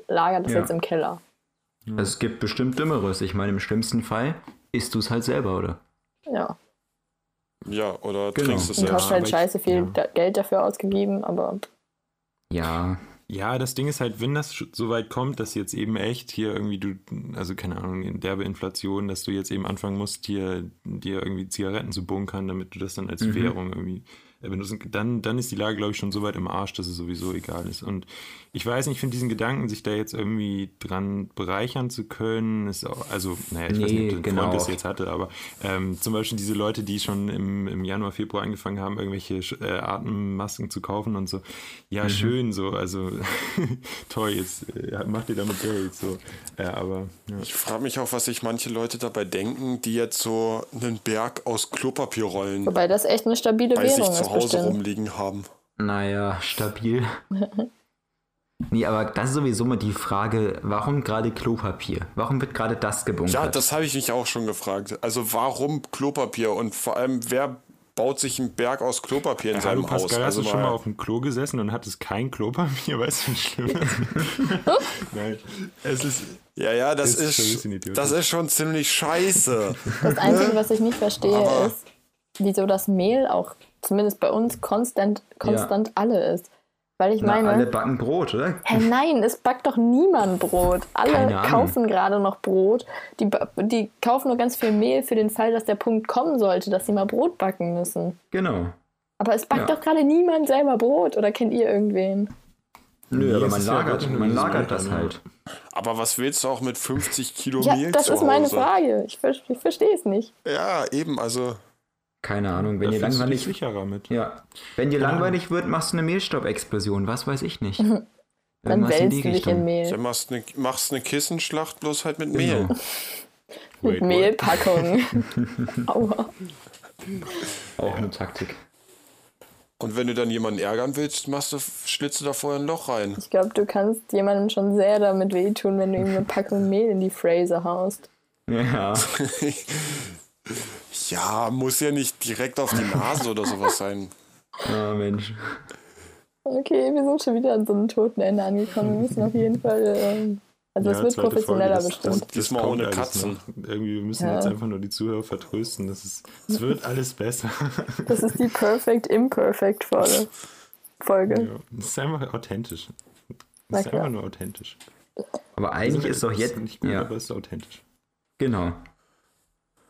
lagert das Ja. jetzt im Keller. Es gibt bestimmt Dümmeres. Ich meine, im schlimmsten Fall isst du es halt selber, oder? Ja. Ja, oder Genau. trinkst es Und Ja, hast halt scheiße viel ja. Geld dafür ausgegeben, aber Ja, Ja, das Ding ist halt, wenn das so weit kommt, dass jetzt eben echt hier irgendwie du, also keine Ahnung, in derbe Inflation, dass du jetzt eben anfangen musst, hier dir irgendwie Zigaretten zu bunkern, damit du das dann als Mhm. Währung irgendwie benutzen dann, dann ist die Lage, glaube ich, schon so weit im Arsch, dass es sowieso egal ist. Und ich weiß nicht, ich finde diesen Gedanken, sich da jetzt irgendwie dran bereichern zu können, ist auch, also, naja, ich weiß Nee, nicht, ob der genau. Freund das jetzt hatte, aber ähm, zum Beispiel diese Leute, die schon im, im Januar, Februar angefangen haben, irgendwelche äh, Atemmasken zu kaufen und so. Ja, schön, so, also toll, jetzt äh, macht ihr damit Geld, so. Ja, aber ja. Ich frage mich auch, was sich manche Leute dabei denken, die jetzt so einen Berg aus Klopapierrollen wobei das echt eine stabile Währung zu Hause bestimmt. rumliegen haben. naja, stabil. nee, aber das ist sowieso mal die Frage, warum gerade Klopapier? Warum wird gerade das gebunkert? Ja, das habe ich mich auch schon gefragt. Also warum Klopapier und vor allem, wer baut sich einen Berg aus Klopapier in Hallo seinem Haus? Pascal, hast Also du schon mal auf dem Klo gesessen und hattest kein Klopapier? Weißt du, wie schlimm das ist? Nein, es ist, ja, ja, das Ist ist, das ist schon ziemlich scheiße. Das Einzige, was ich nicht verstehe, Aber- ist, wieso das Mehl auch, zumindest bei uns, konstant, konstant alle ist. Weil ich Na, meine, alle backen Brot, oder? Hä, nein, es backt doch niemand Brot. Alle kaufen gerade noch Brot. Die, die kaufen nur ganz viel Mehl für den Fall, dass der Punkt kommen sollte, dass sie mal Brot backen müssen. Genau. Aber es backt Ja. doch gerade niemand selber Brot. Oder kennt ihr irgendwen? Nö, Nee, aber man ja lagert, nur man lagert das ja. halt. Aber was willst du auch mit 50 Kilo Ja, Mehl das zu ist meine? Frage. Ich, ver ich verstehe es nicht. Ja, eben, also Keine Ahnung, wenn da dir langweilig sicherer mit. Ja. Wenn dir langweilig wird, machst du eine Mehlstaubexplosion, was weiß ich nicht. Dann Irgendwas in wälzt du dich Richtung. in Mehl. dann machst eine, machst eine Kissenschlacht bloß halt mit Mehl. Genau. Mit? Mehlpackung. Aua. Auch eine Taktik. Und wenn du dann jemanden ärgern willst, machst du, schlitzt du da vorher ein Loch rein. Ich glaube, du kannst jemandem schon sehr damit wehtun, wenn du ihm eine Packung Mehl in die Phrase haust. Ja. Ja, muss ja nicht direkt auf die Nase oder sowas sein. Oh Mensch. Okay, wir sind schon wieder an so einem toten Ende angekommen. Wir müssen auf jeden Fall. Ähm, also, es Ja, wird professioneller Folge, das- bestimmt. Das, das Diesmal ohne Katzen. Noch. Irgendwie, wir müssen Ja. jetzt einfach nur die Zuhörer vertrösten. Das ist, es wird alles besser. Das ist die Perfect Imperfect Folge. Folge. ja, es ist einfach authentisch. Na Es ist einfach nur authentisch. Aber eigentlich Es ist doch jetzt. nicht gut, ja, aber es ist authentisch. genau.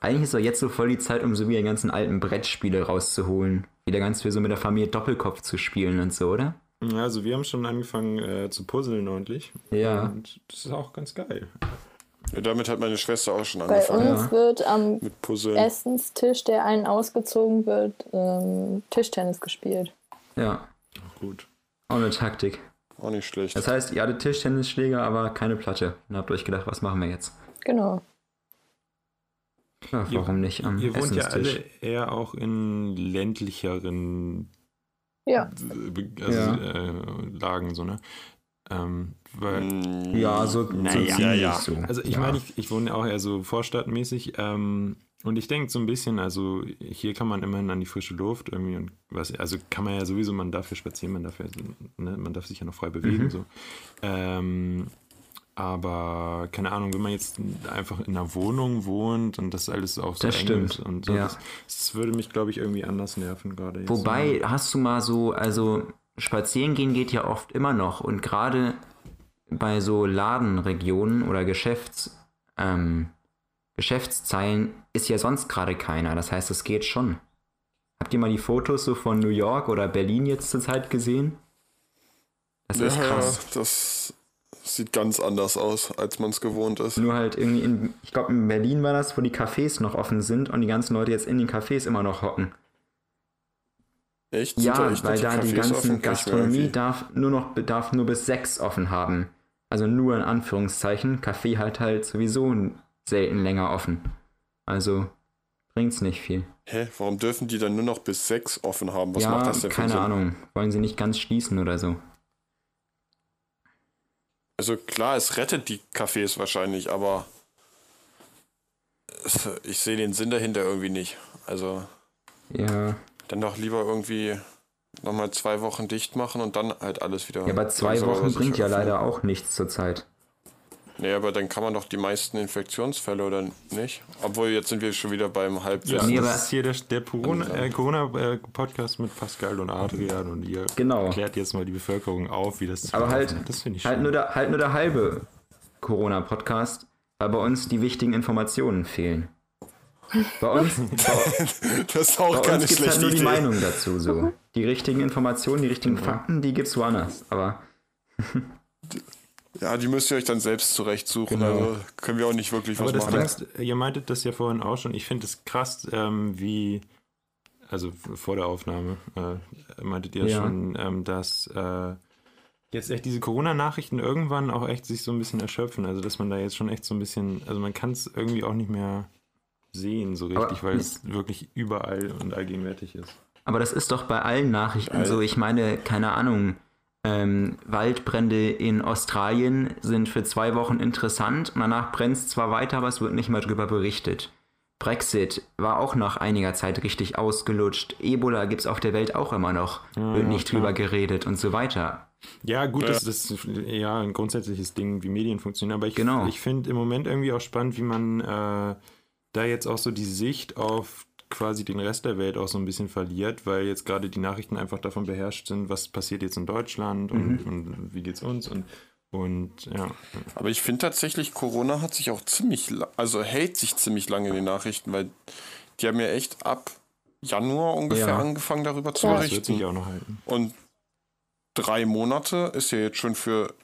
Eigentlich ist doch jetzt so voll die Zeit, um so wieder die ganzen alten Brettspiele rauszuholen. Wieder ganz viel so mit der Familie Doppelkopf zu spielen und so, oder? Ja, Also wir haben schon angefangen äh, zu puzzeln ordentlich. Ja. Und das ist auch ganz geil. Ja, damit hat meine Schwester auch schon Bei angefangen uns wird am. Essenstisch, der einen ausgezogen wird, ähm, Tischtennis gespielt. Ja. Gut. Auch eine Taktik. Auch nicht schlecht. Das heißt, ihr hattet Tischtennisschläger, aber keine Platte. Und habt euch gedacht, was machen wir jetzt? Genau. Ja, Ihr- warum nicht am Ihr wohnt ja alle eher auch in ländlicheren Ja. äh, also, Ja. äh, Lagen, so, ne? Ähm, weil, Mm, Ja, so, naja, so ziemlich ja, ja. so. Also ich ja. meine, ich, ich wohne auch eher so vorstadtmäßig ähm, und ich denke so ein bisschen, also hier kann man immerhin an die frische Luft irgendwie und was, also kann man ja sowieso, man darf ja spazieren, man darf ja, ne, man darf sich ja noch frei bewegen, Mhm. so. Ähm, aber keine Ahnung, wenn man jetzt einfach in einer Wohnung wohnt und das alles auch so Das eng stimmt, ist und so, ja. das, das würde mich, glaube ich, irgendwie anders nerven gerade. jetzt. Wobei, hast du mal so, also spazieren gehen geht ja oft immer noch und gerade bei so Ladenregionen oder Geschäfts, ähm, Geschäftszeilen ist ja sonst gerade keiner. Das heißt, es geht schon. Habt ihr mal die Fotos so von New York oder Berlin jetzt zur Zeit gesehen? Das ist ja, krass. das sieht ganz anders aus, als man es gewohnt ist. Nur halt irgendwie in, ich glaube in Berlin war das, wo die Cafés noch offen sind und die ganzen Leute jetzt in den Cafés immer noch hocken. Echt? Ja, echt weil da die Cafés ganzen ich mir Gastronomie darf nur noch darf nur bis sechs offen haben. Also nur in Anführungszeichen. Kaffee halt halt sowieso selten länger offen. Also bringt's nicht viel. Hä, warum dürfen die dann nur noch bis sechs offen haben? Was ja, macht das denn für keine? Ahnung. Wollen sie nicht ganz schließen oder so? Also klar, es rettet die Cafés wahrscheinlich, aber ich sehe den Sinn dahinter irgendwie nicht. Also Ja. dann doch lieber irgendwie nochmal zwei Wochen dicht machen und dann halt alles wieder. Ja, aber zwei Wochen bringt ja leider auch nichts zurzeit. Nee, aber dann kann man doch die meisten Infektionsfälle oder nicht? Obwohl, jetzt sind wir schon wieder beim Halbwissen. Nee, aber- das ist hier der, der Corona- äh, Corona-Podcast mit Pascal und Adrian und ihr Genau. klärt jetzt mal die Bevölkerung auf, wie das Aber halt. Das ich halt, schön. nur der, halt nur der halbe Corona-Podcast, weil bei uns die wichtigen Informationen fehlen. Bei uns, das ist auch bei uns gibt es halt nur die Idee. Meinung dazu. So. Die richtigen Informationen, die richtigen Fakten, die gibt's woanders. Aber Ja, die müsst ihr euch dann selbst zurechtsuchen. Genau. Also können wir auch nicht wirklich Aber was das machen. Ding ist, ihr meintet das ja vorhin auch schon. Ich finde es krass, ähm, wie, also vor der Aufnahme, äh, meintet ihr Ja. schon, ähm, dass äh, jetzt echt diese Corona-Nachrichten irgendwann auch echt sich so ein bisschen erschöpfen. Also, dass man da jetzt schon echt so ein bisschen, also man kann es irgendwie auch nicht mehr sehen so richtig, Aber- weil es wirklich überall und allgegenwärtig ist. Aber das ist doch bei allen Nachrichten All- so. Ich meine, keine Ahnung, ähm, Waldbrände in Australien sind für zwei Wochen interessant und danach brennt es zwar weiter, aber es wird nicht mal drüber berichtet. Brexit war auch nach einiger Zeit richtig ausgelutscht. Ebola gibt es auf der Welt auch immer noch, Ja, wird nicht klar. drüber geredet und so weiter. Ja, gut, Ja. das das ist ja ein grundsätzliches Ding, wie Medien funktionieren. Aber ich, Genau. ich finde im Moment irgendwie auch spannend, wie man äh, da jetzt auch so die Sicht auf quasi den Rest der Welt auch so ein bisschen verliert, weil jetzt gerade die Nachrichten einfach davon beherrscht sind, was passiert jetzt in Deutschland und, und wie geht's uns und, und ja. Aber ich finde tatsächlich, Corona hat sich auch ziemlich, also hält sich ziemlich lange in den Nachrichten, weil die haben ja echt ab Januar ungefähr Ja. angefangen darüber zu Ja. Das wird berichten. sich auch noch halten. Und drei Monate ist ja jetzt schon für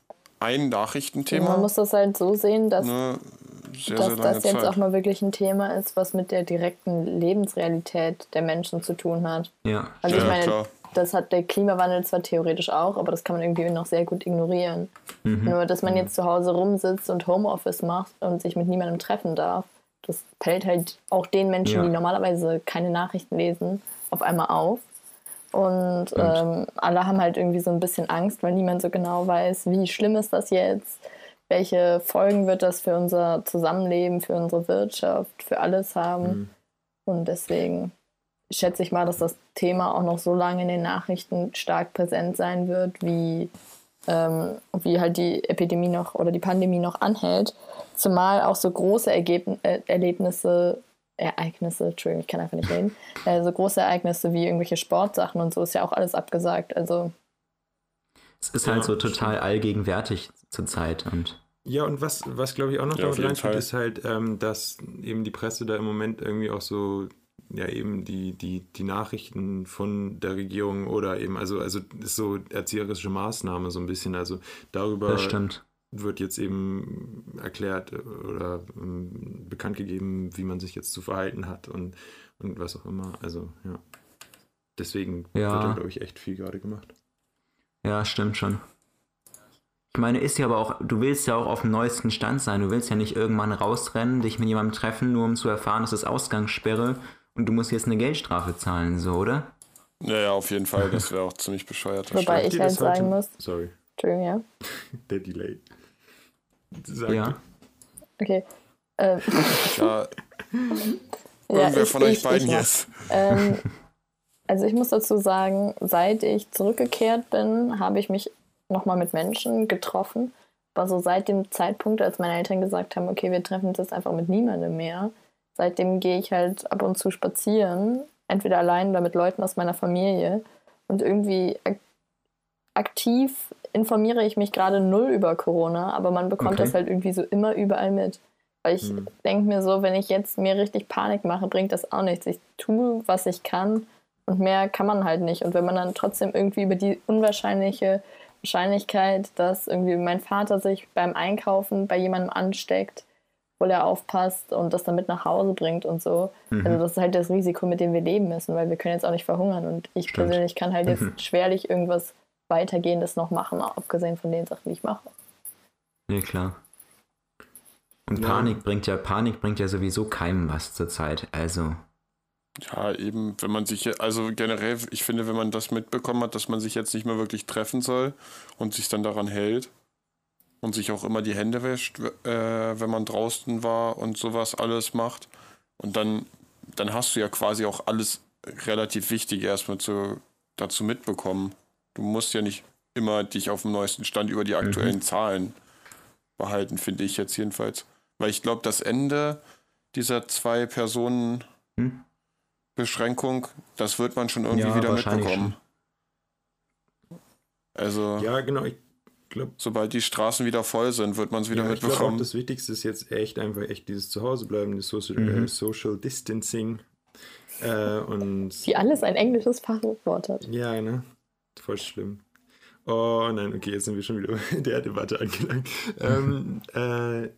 ein Nachrichtenthema Man muss das halt so sehen, dass, eine sehr, dass sehr lange das jetzt Zeit. auch mal wirklich ein Thema ist, was mit der direkten Lebensrealität der Menschen zu tun hat. Ja. Also Ja, ich meine, klar. das hat der Klimawandel zwar theoretisch auch, aber das kann man irgendwie noch sehr gut ignorieren. Mhm. Nur, dass man jetzt zu Hause rumsitzt und Homeoffice macht und sich mit niemandem treffen darf, das fällt halt auch den Menschen, Ja. die normalerweise keine Nachrichten lesen, auf einmal auf. Und ähm, alle haben halt irgendwie so ein bisschen Angst, weil niemand so genau weiß, wie schlimm ist das jetzt, welche Folgen wird das für unser Zusammenleben, für unsere Wirtschaft, für alles haben. Mhm. Und deswegen schätze ich mal, dass das Thema auch noch so lange in den Nachrichten stark präsent sein wird, wie, ähm, wie halt die Epidemie noch oder die Pandemie noch anhält. Zumal auch so große Ergebn äh, Erlebnisse, Ereignisse, Entschuldigung, ich kann einfach nicht reden, äh, so große Ereignisse wie irgendwelche Sportsachen und so ist ja auch alles abgesagt. Also Es ist Ja, halt so total allgegenwärtig zurzeit und Ja, und was, was glaube ich auch noch Ja, damit reinspielt, ist halt, ähm, dass eben die Presse da im Moment irgendwie auch so, ja, eben die, die, die Nachrichten von der Regierung oder eben, also, also ist so erzieherische Maßnahme so ein bisschen. Also darüber das stimmt. wird jetzt eben erklärt oder ähm, bekannt gegeben, wie man sich jetzt zu verhalten hat und, und was auch immer. Also, ja. Deswegen Ja. wird da, glaube ich, echt viel gerade gemacht. Ja, stimmt schon. Ich meine, ist ja aber auch, du willst ja auch auf dem neuesten Stand sein. Du willst ja nicht irgendwann rausrennen, dich mit jemandem treffen, nur um zu erfahren, es ist Ausgangssperre und du musst jetzt eine Geldstrafe zahlen, so, oder? Naja, auf jeden Fall, das wäre auch ziemlich bescheuert. Wobei ich halt sagen muss, Sorry, Entschuldigung, ja. der Delay. Sag Ja. du. Okay. Ähm, ja, ja, irgendwer ich- von euch ich- beiden ich jetzt. Ähm, also ich muss dazu sagen, seit ich zurückgekehrt bin, habe ich mich nochmal mit Menschen getroffen. War so seit dem Zeitpunkt, als meine Eltern gesagt haben, okay, wir treffen uns jetzt einfach mit niemandem mehr. Seitdem gehe ich halt ab und zu spazieren, entweder allein oder mit Leuten aus meiner Familie. Und irgendwie ak aktiv informiere ich mich gerade null über Corona, aber man bekommt Okay. das halt irgendwie so immer überall mit. Weil ich Hm. denke mir so, wenn ich jetzt mir richtig Panik mache, bringt das auch nichts. Ich tue, was ich kann und mehr kann man halt nicht. Und wenn man dann trotzdem irgendwie über die unwahrscheinliche Wahrscheinlichkeit, dass irgendwie mein Vater sich beim Einkaufen bei jemandem ansteckt, wo er aufpasst und das dann mit nach Hause bringt und so. Mhm. Also das ist halt das Risiko, mit dem wir leben müssen, weil wir können jetzt auch nicht verhungern und ich Stimmt. persönlich kann halt jetzt Mhm. schwerlich irgendwas weitergehendes noch machen, abgesehen von den Sachen, die ich mache. Ja, klar. Und Ja. Panik bringt ja, Panik bringt ja sowieso keinem was zur Zeit. Also, Ja, eben, wenn man sich, also generell, ich finde, wenn man das mitbekommen hat, dass man sich jetzt nicht mehr wirklich treffen soll und sich dann daran hält und sich auch immer die Hände wäscht, äh, wenn man draußen war und sowas alles macht. Und dann, dann hast du ja quasi auch alles relativ wichtig erstmal zu, dazu mitbekommen. Du musst ja nicht immer dich auf dem neuesten Stand über die aktuellen Zahlen behalten, finde ich jetzt jedenfalls. Weil ich glaube, das Ende dieser zwei Personen hm? Beschränkung, das wird man schon irgendwie Ja, wieder mitbekommen. Also, Ja, genau. Ich glaube, sobald die Straßen wieder voll sind, wird man es wieder ja, ich glaub auch, mitbekommen. das Wichtigste ist jetzt echt einfach echt dieses Zuhausebleiben, das Social, Mhm. äh, Social Distancing. Äh, und Die alles ein englisches Fachwort hat. ja, ne? Voll schlimm. Oh nein, okay, jetzt sind wir schon wieder in der Debatte angelangt. ähm, äh,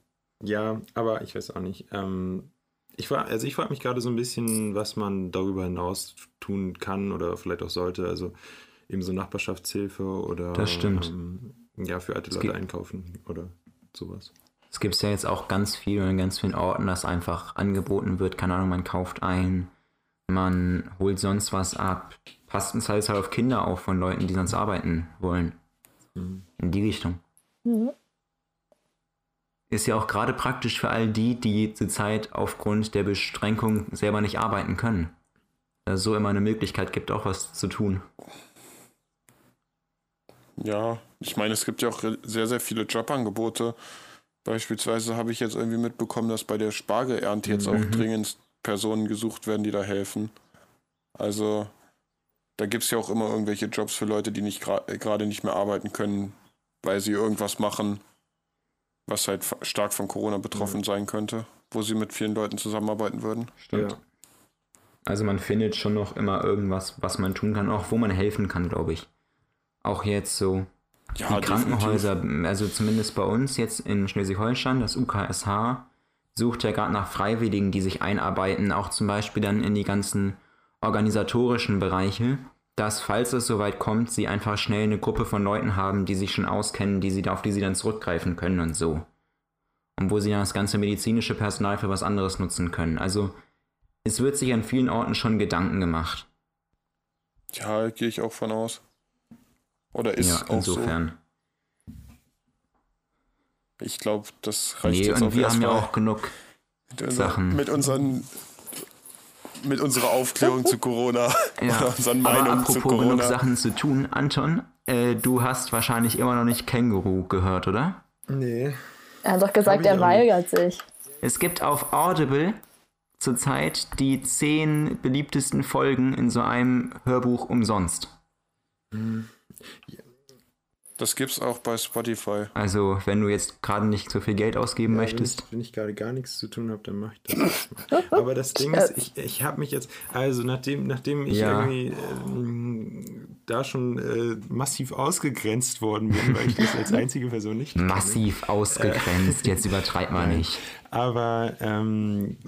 ja, aber ich weiß auch nicht. Ähm, ich war, also ich frage mich gerade so ein bisschen, was man darüber hinaus tun kann oder vielleicht auch sollte. Also eben so Nachbarschaftshilfe oder Das stimmt. Ähm, ja, für alte Es Leute einkaufen oder sowas. es gibt ja jetzt auch ganz viel und in ganz vielen Orten, dass einfach angeboten wird. Keine Ahnung, man kauft ein, man holt sonst was ab. Passt uns halt auf Kinder auf von Leuten, die sonst arbeiten wollen. Mhm. In die Richtung. Mhm. Ist ja auch gerade praktisch für all die, die zurzeit aufgrund der Beschränkung selber nicht arbeiten können. Da es so immer eine Möglichkeit gibt, auch was zu tun. Ja, ich meine, es gibt ja auch sehr, sehr viele Jobangebote. Beispielsweise habe ich jetzt irgendwie mitbekommen, dass bei der Spargelernte jetzt auch Mhm. dringend Personen gesucht werden, die da helfen. Also, da gibt es ja auch immer irgendwelche Jobs für Leute, die nicht äh, gerade nicht mehr arbeiten können, weil sie irgendwas machen, was halt stark von Corona betroffen sein könnte, wo sie mit vielen Leuten zusammenarbeiten würden. Stimmt. Ja. Also man findet schon noch immer irgendwas, was man tun kann, auch wo man helfen kann, glaube ich. Auch jetzt so Ja, die Krankenhäuser, also zumindest bei uns jetzt in Schleswig-Holstein, das UKSH, sucht ja gerade nach Freiwilligen, die sich einarbeiten, auch zum Beispiel dann in die ganzen organisatorischen Bereiche, dass, falls es soweit kommt, sie einfach schnell eine Gruppe von Leuten haben, die sich schon auskennen, die sie, auf die sie dann zurückgreifen können und so. Und wo sie dann das ganze medizinische Personal für was anderes nutzen können. Also es wird sich an vielen Orten schon Gedanken gemacht. Ja, gehe ich auch von aus. Oder ist ja, auch insofern. so. Ich glaube, das reicht Nee, jetzt und wir haben ja auch genug Mit, Sachen. mit unseren mit unserer Aufklärung zu Corona Ja, oder unseren aber Meinungen zu apropos genug Corona. Sachen zu tun, Anton, äh, du hast wahrscheinlich immer noch nicht Känguru gehört, oder? Nee. Er hat doch gesagt, er weigert sich. Es gibt auf Audible zurzeit die zehn beliebtesten Folgen in so einem Hörbuch umsonst. Das gibt's auch bei Spotify. Also, wenn du jetzt gerade nicht so viel Geld ausgeben Ja, möchtest. Wenn ich, wenn ich gerade gar nichts zu tun habe, dann mache ich das. Aber das Ding ist, ich, ich habe mich jetzt, also nachdem, nachdem ich Ja. irgendwie ähm, da schon äh, massiv ausgegrenzt worden bin, weil ich das als einzige Person nicht kann. Massiv ausgegrenzt, jetzt übertreibt man nicht. Aber ähm,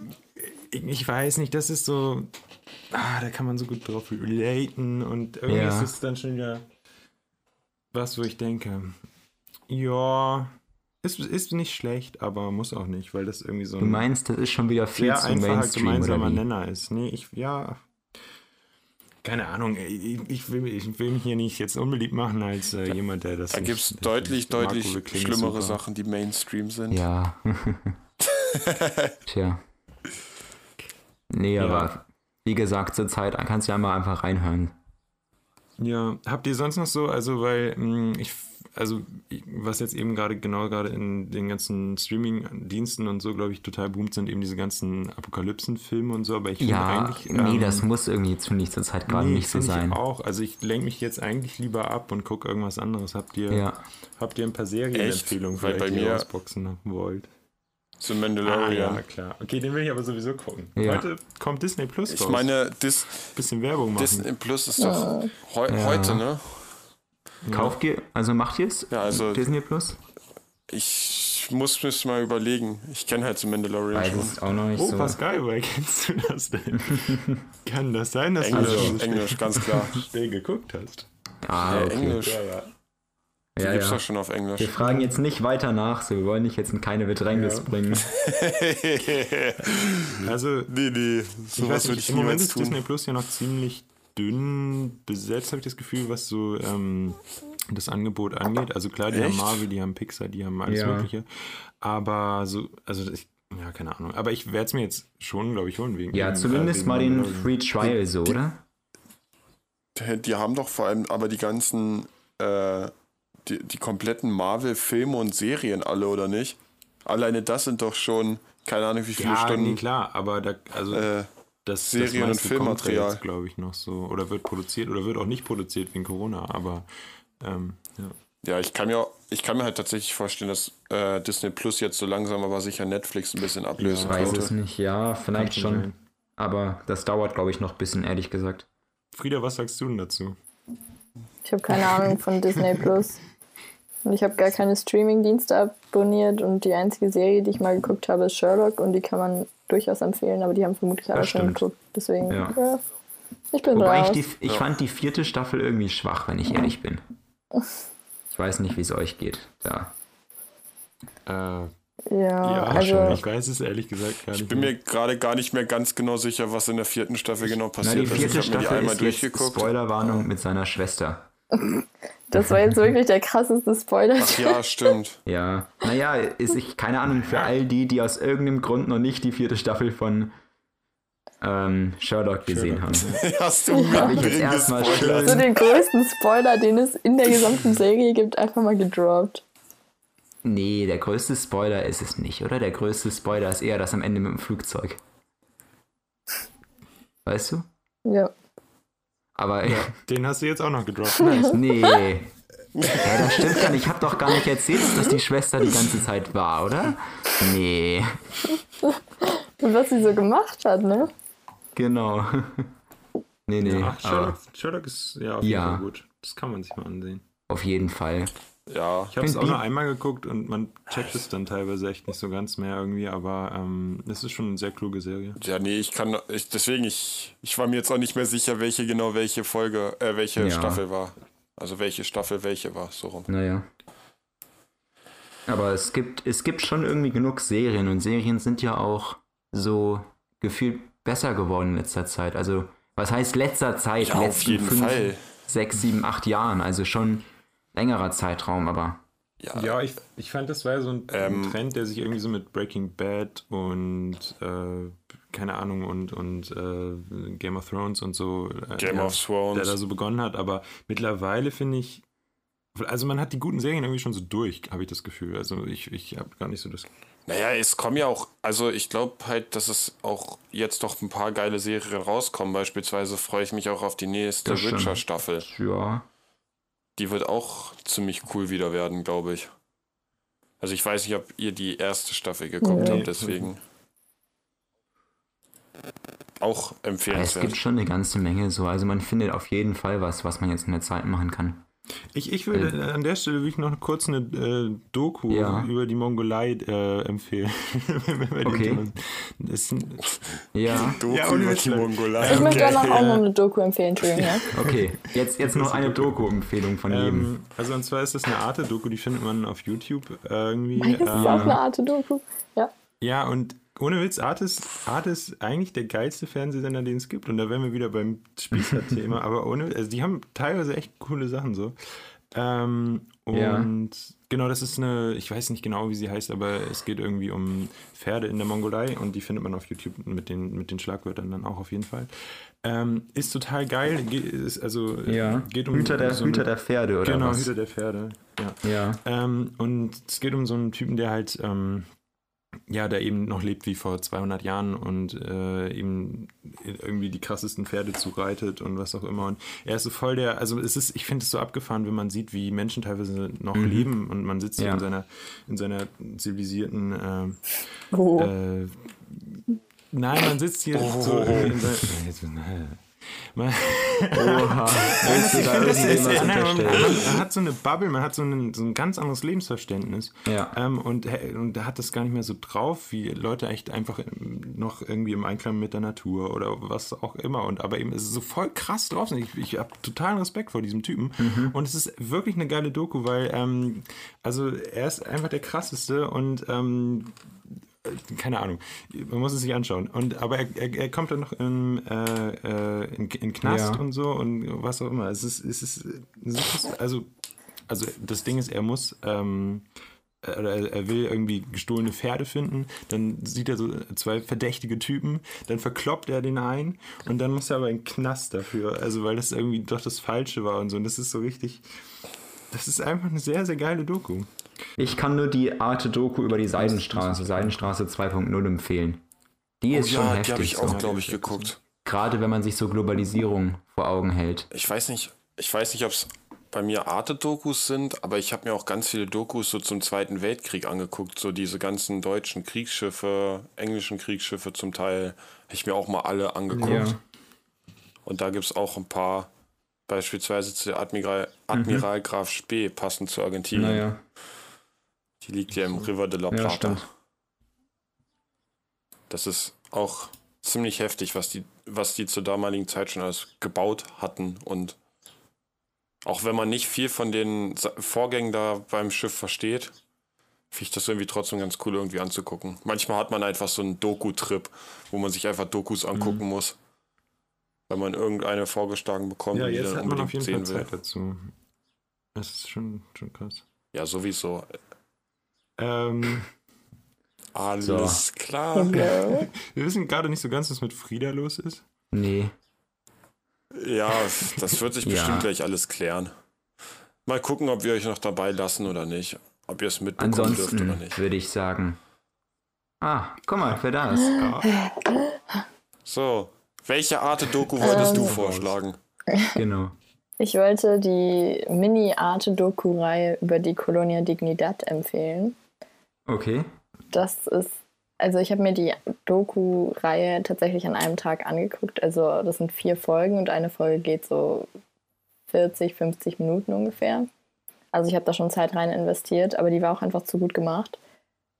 ich, ich weiß nicht, das ist so, ah, da kann man so gut drauf relaten und irgendwie Ja. ist es dann schon wieder was, wo ich denke, ja, ist, ist nicht schlecht, aber muss auch nicht, weil das irgendwie so Du ein meinst, das ist schon wieder viel zu einfacher Mainstream oder gemeinsamer wie? Nenner ist. Nee, ich, ja, keine Ahnung, ich, ich, will, ich will mich hier nicht jetzt unbeliebt machen als äh, jemand, der das Da nicht- gibt's das deutlich, deutlich schlimmere super. Sachen, die Mainstream sind. Ja. Tja. Nee, Ja. aber wie gesagt, zur Zeit kannst du ja mal einfach reinhören. Ja, habt ihr sonst noch so, also weil mh, ich, also ich- was jetzt eben gerade genau gerade in den ganzen Streaming-Diensten und so, glaube ich, total boomt, sind eben diese ganzen Apokalypsen-Filme und so, aber ich finde Ja, eigentlich... nee, ähm, das muss irgendwie zu nicht zur Zeit gerade nee, nicht so sein. Ich auch. Also ich lenke mich jetzt eigentlich lieber ab und gucke irgendwas anderes. Habt ihr, Ja. habt ihr ein paar Serienempfehlungen, vielleicht, bei die ihr ausboxen wollt? The Ah, Mandalorian. ja, klar. Okay, den will ich aber sowieso gucken. Ja. Heute kommt Disney Plus Ich raus. meine, Dis, Bisschen Werbung machen. Disney Plus ist doch heu Ja. heute, ne? Kauft ihr, also macht ihr es? Ja, also- Disney Plus? Ich muss mir mal überlegen. Ich kenne halt The Mandalorian Weiß schon. es auch noch nicht Oh, so. Pascal, woher kennst du das denn? Kann das sein, dass Englisch, du das so Englisch, ganz klar. schnell geguckt hast? Ah, Ja, okay. Englisch. Ja, ja. Die Ja, gibt's ja. doch schon auf Englisch. Wir fragen jetzt nicht weiter nach, so wir wollen dich jetzt in keine Bedrängnis Ja. bringen. Also, nee, nee, ich weiß sowas würde nicht, ich im Moment niemals ist Disney tun. Plus ja noch ziemlich dünn besetzt, habe ich das Gefühl, was so ähm, das Angebot angeht. Also klar, die haben Echt? Marvel, die haben Pixar, die haben alles Ja. Mögliche. Aber so, also ich, ja, keine Ahnung. Aber ich werde es mir jetzt schon, glaube ich, holen wegen. Ja, wegen- zumindest wegen mal den. Free Trial so, oder? Die haben doch vor allem aber die ganzen, äh, die, die kompletten Marvel-Filme und Serien alle, oder nicht? Alleine das sind doch schon, keine Ahnung, wie viele Ja, Stunden. nee, klar, aber da, also Äh, das, Serien und das meiste Filmmaterial. ja glaube ich, noch so. Oder wird produziert oder wird auch nicht produziert wegen Corona, aber ähm, ja. ja, ich kann mir, ich kann mir halt tatsächlich vorstellen, dass äh, Disney Plus jetzt so langsam aber sicher Netflix ein bisschen ablösen Ich weiß könnte. es nicht, ja, vielleicht schon. sein. Aber das dauert, glaube ich, noch ein bisschen, ehrlich gesagt. Frieda, was sagst du denn dazu? Ich habe keine Ahnung von Disney Plus. Und ich habe gar keine Streaming-Dienste abonniert und die einzige Serie, die ich mal geguckt habe, ist Sherlock und die kann man durchaus empfehlen, aber die haben vermutlich alle schon geguckt. Deswegen, Ja. ja. ich bin Wobei ich, raus. die, ich fand die vierte Staffel irgendwie schwach, wenn ich ehrlich bin. Ich weiß nicht, wie es euch geht. Da. Äh, ja, ja, also schon. Ich weiß es ehrlich gesagt gar nicht. Ich bin mir gerade gar nicht mehr ganz genau sicher, was in der vierten Staffel genau Na, passiert die ist. vierte Ich habe mir die Staffel einmal ist durchgeguckt. Spoilerwarnung mit seiner Schwester. das war jetzt wirklich der krasseste Spoiler. Ach ja, stimmt. Ja, naja, ist ich, keine Ahnung, für all die, die aus irgendeinem Grund noch nicht die vierte Staffel von ähm, Sherlock gesehen Sherlock. haben. Hast du Hab ich jetzt erstmal gespoilert? So den größten Spoiler, den es in der gesamten Serie gibt, einfach mal gedroppt. Nee, der größte Spoiler ist es nicht, oder? Der größte Spoiler ist eher das am Ende mit dem Flugzeug. Weißt du? Ja. Aber Den hast du jetzt auch noch gedroppt. nee. Hä, das stimmt gar nicht. Ich hab doch gar nicht erzählt, dass die Schwester die ganze Zeit war, oder? Nee. Und was sie so gemacht hat, ne? Genau. Nee, nee. Ja, Sherlock, Sherlock ist ja auf jeden Ja. Fall gut. Das kann man sich mal ansehen. auf jeden Fall. Ja, Ich habe es auch nur einmal geguckt und man checkt es dann teilweise echt nicht so ganz mehr irgendwie, aber ähm, es ist schon eine sehr kluge Serie. ja, nee, ich kann, ich, deswegen, ich, ich war mir jetzt auch nicht mehr sicher, welche genau welche Folge, äh, welche Ja. Staffel war. Also welche Staffel welche war, so rum. Naja. Aber es gibt, es gibt schon irgendwie genug Serien und Serien sind ja auch so gefühlt besser geworden in letzter Zeit. Also, was heißt letzter Zeit? Ja, auf Letzten jeden fünf, Fall. sechs, sieben, acht Jahren. Also schon längerer Zeitraum, aber Ja, Ja, ich, ich fand, das war ja so ein, Ähm. Trend, der sich irgendwie so mit Breaking Bad und äh, keine Ahnung und, und äh, Game of Thrones und so äh, Game ja, of Thrones. der da so begonnen hat, aber mittlerweile finde ich, also man hat die guten Serien irgendwie schon so durch, habe ich das Gefühl. Also ich, ich habe gar nicht so das Naja, es kommen ja auch, also ich glaube halt, dass es auch jetzt doch ein paar geile Serien rauskommen. Beispielsweise freue ich mich auch auf die nächste. Witcher-Staffel. ja. Die wird auch ziemlich cool wieder werden, glaube ich. Also ich weiß nicht, ob ihr die erste Staffel geguckt Nee. habt, deswegen. Auch Es gibt empfehlenswert. schon eine ganze Menge so. Also man findet auf jeden Fall was, was man jetzt in der Zeit machen kann. Ich, ich würde äh, an der Stelle würde ich noch kurz eine äh, Doku Ja. über die Mongolei äh, empfehlen. Okay. Das sind- Ja, Doku Ja, über die. Mongolei. Ich möchte auch noch, ja. auch noch eine Doku empfehlen, Entschuldigung, ja. okay. Jetzt, jetzt noch eine Doku-Empfehlung von jedem. ähm, also und zwar ist das eine Arte-Doku, die findet man auf YouTube irgendwie. Das ist ähm, auch eine Art Doku. Ja. Ja, und ohne Witz, Arte ist, Arte ist eigentlich der geilste Fernsehsender, den es gibt. Und da wären wir wieder beim Spießer-Thema. Aber ohne, also die haben teilweise echt coole Sachen so. Ähm, und Ja. genau, das ist eine, ich weiß nicht genau, wie sie heißt, aber es geht irgendwie um Pferde in der Mongolei und die findet man auf YouTube mit den, mit den Schlagwörtern dann auch auf jeden Fall. Ähm, ist total geil. Ge ist, also, äh, Ja. geht um Hüter der, so einen- Hüter der Pferde oder Genau, was? Hüter der Pferde. Ja. Ja. Ähm, und es geht um so einen Typen, der halt, ähm, ja, der eben noch lebt wie vor 200 Jahren und äh, eben irgendwie die krassesten Pferde zureitet und was auch immer. Und er ist so voll der, also es ist, ich finde es so abgefahren, wenn man sieht, wie Menschen teilweise noch leben und man sitzt hier Ja. in seiner, in seiner zivilisierten ähm, Oh. äh, nein, man sitzt hier so irgendwie in seiner, Man, Oha. Willst du da unterstellen? hat so eine Bubble, man hat so ein, so ein ganz anderes Lebensverständnis. Ja. Ähm, und, und da hat das gar nicht mehr so drauf, wie Leute echt einfach noch irgendwie im Einklang mit der Natur oder was auch immer. Und aber eben, es ist so voll krass draußen. Ich, ich habe totalen Respekt vor diesem Typen. Mhm. Und es ist wirklich eine geile Doku, weil, ähm, also er ist einfach der krasseste und ähm, keine Ahnung, man muss es sich anschauen. Und, aber er, er, er kommt dann noch in, äh, äh, in, in Knast Ja. und so und was auch immer. Es ist, es ist, es ist also, also das Ding ist, er muss, ähm, oder er er will irgendwie gestohlene Pferde finden, dann sieht er so zwei verdächtige Typen, dann verkloppt er den ein und dann muss er aber in den Knast dafür, also weil das irgendwie doch das Falsche war und so. Und das ist so richtig, das ist einfach eine sehr, sehr geile Doku. Ich kann nur die Arte-Doku über die Seidenstraße, Seidenstraße 2.0 empfehlen. Die ist schon Oh ja, die heftig. habe ich auch, so. glaube ich, geguckt. Gerade wenn man sich so Globalisierung vor Augen hält. Ich weiß nicht, ich weiß nicht, ob es bei mir Arte-Dokus sind, aber ich habe mir auch ganz viele Dokus so zum Zweiten Weltkrieg angeguckt. So diese ganzen deutschen Kriegsschiffe, englischen Kriegsschiffe zum Teil, habe ich mir auch mal alle angeguckt. Und da gibt es auch ein paar, beispielsweise zu der Admiral, Admiral Graf Spee, passend zu Argentinien. Naja, Die liegt ja im River de la ja, Plata. stimmt. Das ist auch ziemlich heftig, was die, was die zur damaligen Zeit schon alles gebaut hatten. Und auch wenn man nicht viel von den Vorgängen da beim Schiff versteht, finde ich das irgendwie trotzdem ganz cool irgendwie anzugucken. Manchmal hat man einfach so einen Doku-Trip, wo man sich einfach Dokus angucken muss. Wenn man irgendeine vorgeschlagen bekommt Ja, die jetzt dann hat man auf unbedingt jeden Fall sehen will. Zeit dazu. Das ist schon, schon krass. Ja, sowieso. Ähm, Alles klar. Ja. wir wissen gerade nicht so ganz, was mit Frieda los ist. Nee. Ja, das wird sich Ja. bestimmt gleich alles klären. Mal gucken, ob wir euch noch dabei lassen oder nicht. Ob ihr es mitbekommen dürft oder Ansonsten nicht. würde ich sagen. Ah, guck mal, wer da ist. So, welche Art Doku wolltest Ähm. du vorschlagen? Genau. Ich wollte die Mini-Arte-Doku-Reihe über die Colonia Dignidad empfehlen. Okay. Das ist, also ich habe mir die Doku-Reihe tatsächlich an einem Tag angeguckt. Also das sind vier Folgen und eine Folge geht so 40, 50 Minuten ungefähr. Also ich habe da schon Zeit rein investiert, aber die war auch einfach zu gut gemacht.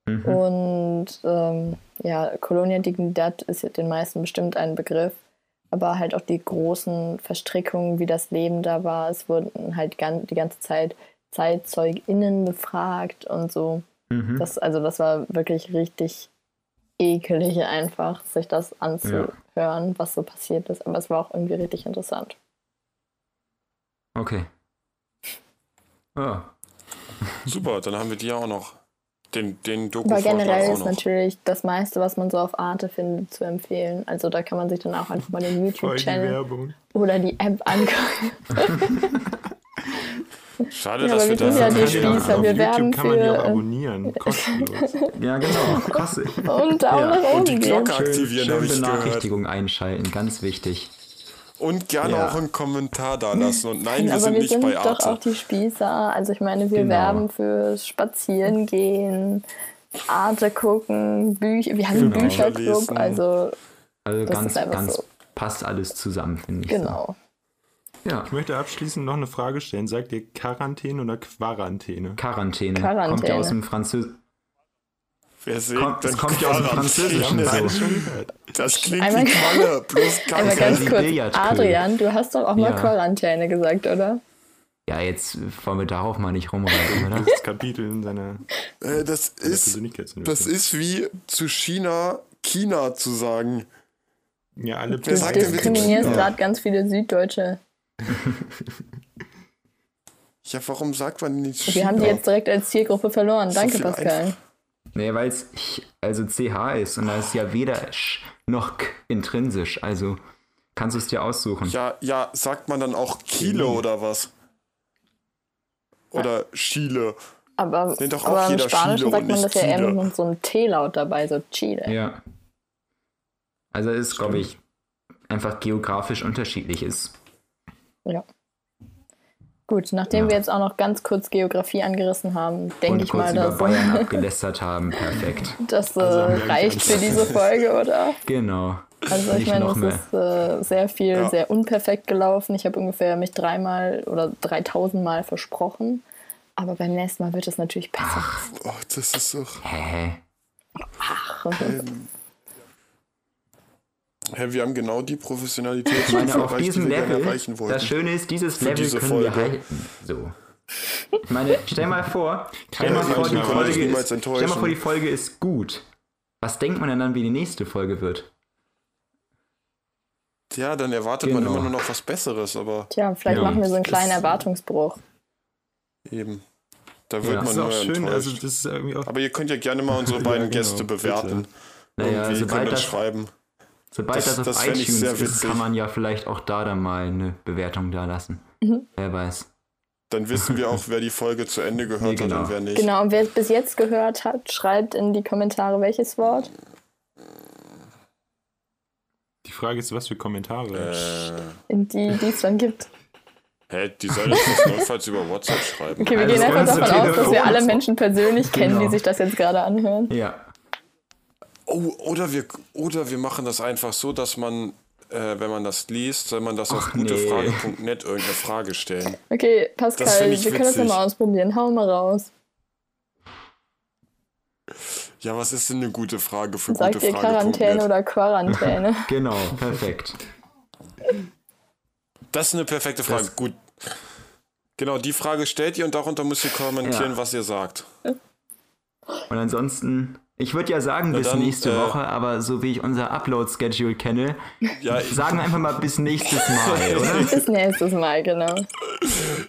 Mhm. Und ähm, ja, Colonia Dignidad ist den meisten bestimmt ein Begriff, aber halt auch die großen Verstrickungen, wie das Leben da war. Es wurden halt die ganze Zeit ZeitzeugInnen befragt und so. Mhm. Das, also das war wirklich richtig ekelig einfach, sich das anzuhören, was so passiert ist. Aber es war auch irgendwie richtig interessant. Okay. Ja. Super, dann haben wir die ja auch noch. Den, den Aber Doku-Vorschlag generell auch ist noch. natürlich das meiste, was man so auf Arte findet, zu empfehlen. Also da kann man sich dann auch einfach mal den YouTube-Channel oder die App angucken. Schade, Ja, dass wir wir das ja die die auch- Spießer, auf wir YouTube werben kann man die für, auch äh, abonnieren, kostenlos. Ja, genau. Krass. Und Daumen Ja, nach und die Glocke geben. aktivieren, Schön habe ich gehört. Benachrichtigung einschalten, ganz wichtig. Und gerne Ja. auch einen Kommentar da lassen. Und nein, wir Aber sind wir nicht sind bei doch Arte. auch die Spießer. Also ich meine, wir Genau. werben fürs Spazierengehen, Arte gucken, Bücher. Wir haben einen Genau. Bücherclub, also Also Das ganz, ist einfach ganz so. passt alles zusammen, finde ich. genau. So. Ja. Ich möchte abschließend noch eine Frage stellen. Sagt ihr Quarantäne oder Quarantäne? Quarantäne. Quarantäne. Kommt ja aus dem Französischen. Kommt- es kommt ja aus dem. Französischen so. das klingt Einmal- wie Qualle, plus Aber ganz kurz. Adrian, du hast doch auch mal Ja. Quarantäne gesagt, oder? Ja, jetzt wollen wir darauf mal nicht rumreiten, oder? Das Kapitel in seiner äh, Das ist, das ist wie zu China, China zu sagen. Ja, alle Du diskriminierst gerade ganz viele Süddeutsche. Ja, warum sagt man nicht China? Wir haben die jetzt direkt als Zielgruppe verloren. So Danke, viel Pascal. einfach. Nee, weil es also CH ist und da ist ja weder Sch noch K intrinsisch. Also kannst du es dir aussuchen. Ja, ja, sagt man dann auch Chile oder was? Oder Chile. Aber, Nennt doch auch aber im jeder Spanischen Chile sagt man das ja eher mit so einem T-Laut dabei, so Chile. Ja. Also ist, glaube ich, einfach geografisch unterschiedlich ist. Ja. Gut, nachdem Ja. wir jetzt auch noch ganz kurz Geografie angerissen haben, denke ich mal, über dass Bayern abgelästert haben. Perfekt. das äh, Also reicht für diese Folge, oder? Genau. Also ich meine, es mehr. ist äh, sehr viel, Ja. sehr unperfekt gelaufen. Ich habe ungefähr mich dreimal oder 3000 Mal versprochen. Aber beim nächsten Mal wird es natürlich besser. Oh, das ist doch. Hä? Ach, Hä, wir haben genau die Professionalität Ich meine, auf diesem die wir Level, erreichen wollten. das Schöne ist, dieses Level diese können wir Folge. halten. So. Ich meine, stell mal vor, stell Ja, mal vor, die wir Folge ist, stell mal vor, die Folge ist gut. Was denkt man denn dann, wie die nächste Folge wird? Ja, dann erwartet man Genau. immer nur noch was Besseres, aber Tja, vielleicht Ja, machen wir so einen kleinen Erwartungsbruch. eben. Da wird Ja. man Das ist nur auch schön, enttäuscht. also das ist irgendwie auch. aber ihr könnt ja gerne mal unsere beiden genau, Gäste bitte. bewerten. Naja, Irgendwie sobald das, schreiben. Sobald Das- das, auf das ich iTunes ist, kann man ja vielleicht auch da dann mal eine Bewertung da lassen. Mhm. Wer weiß. Dann wissen wir auch, wer die Folge zu Ende gehört Nee, genau. hat und wer nicht. Genau, und wer es bis jetzt gehört hat, schreibt in die Kommentare welches Wort. Die Frage ist, was für Kommentare. Äh, In die, die es dann gibt. hä, die soll das notfalls über WhatsApp schreiben. Okay, wir Also gehen einfach davon aus, dass wir alle Menschen persönlich kennen, Genau. die sich das jetzt gerade anhören. Ja. Oh, oder wir, oder wir machen das einfach so, dass man, äh, wenn man das liest, soll man das auf Ach, nee. gutefrage.net irgendeine Frage stellen. Okay, Pascal, wir können das ja witzig. mal ausprobieren. Hau mal raus. Ja, was ist denn eine gute Frage für Sagt ihr Quarantäne gutefrage.net? oder Quarantäne? Genau, perfekt. Das ist eine perfekte Frage. Das- Gut. Genau, die Frage stellt ihr und darunter müsst ihr kommentieren, Ja. was ihr sagt. Und ansonsten, ich würde ja sagen Na bis dann, nächste äh, Woche, aber so wie ich unser Upload-Schedule kenne, Ja, sagen wir einfach mal bis nächstes Mal, oder? Bis nächstes Mal, genau.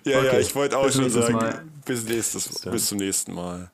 ja, ja, okay. ich wollte auch Bis schon sagen, Mal. bis nächstes, bis zum nächsten Mal.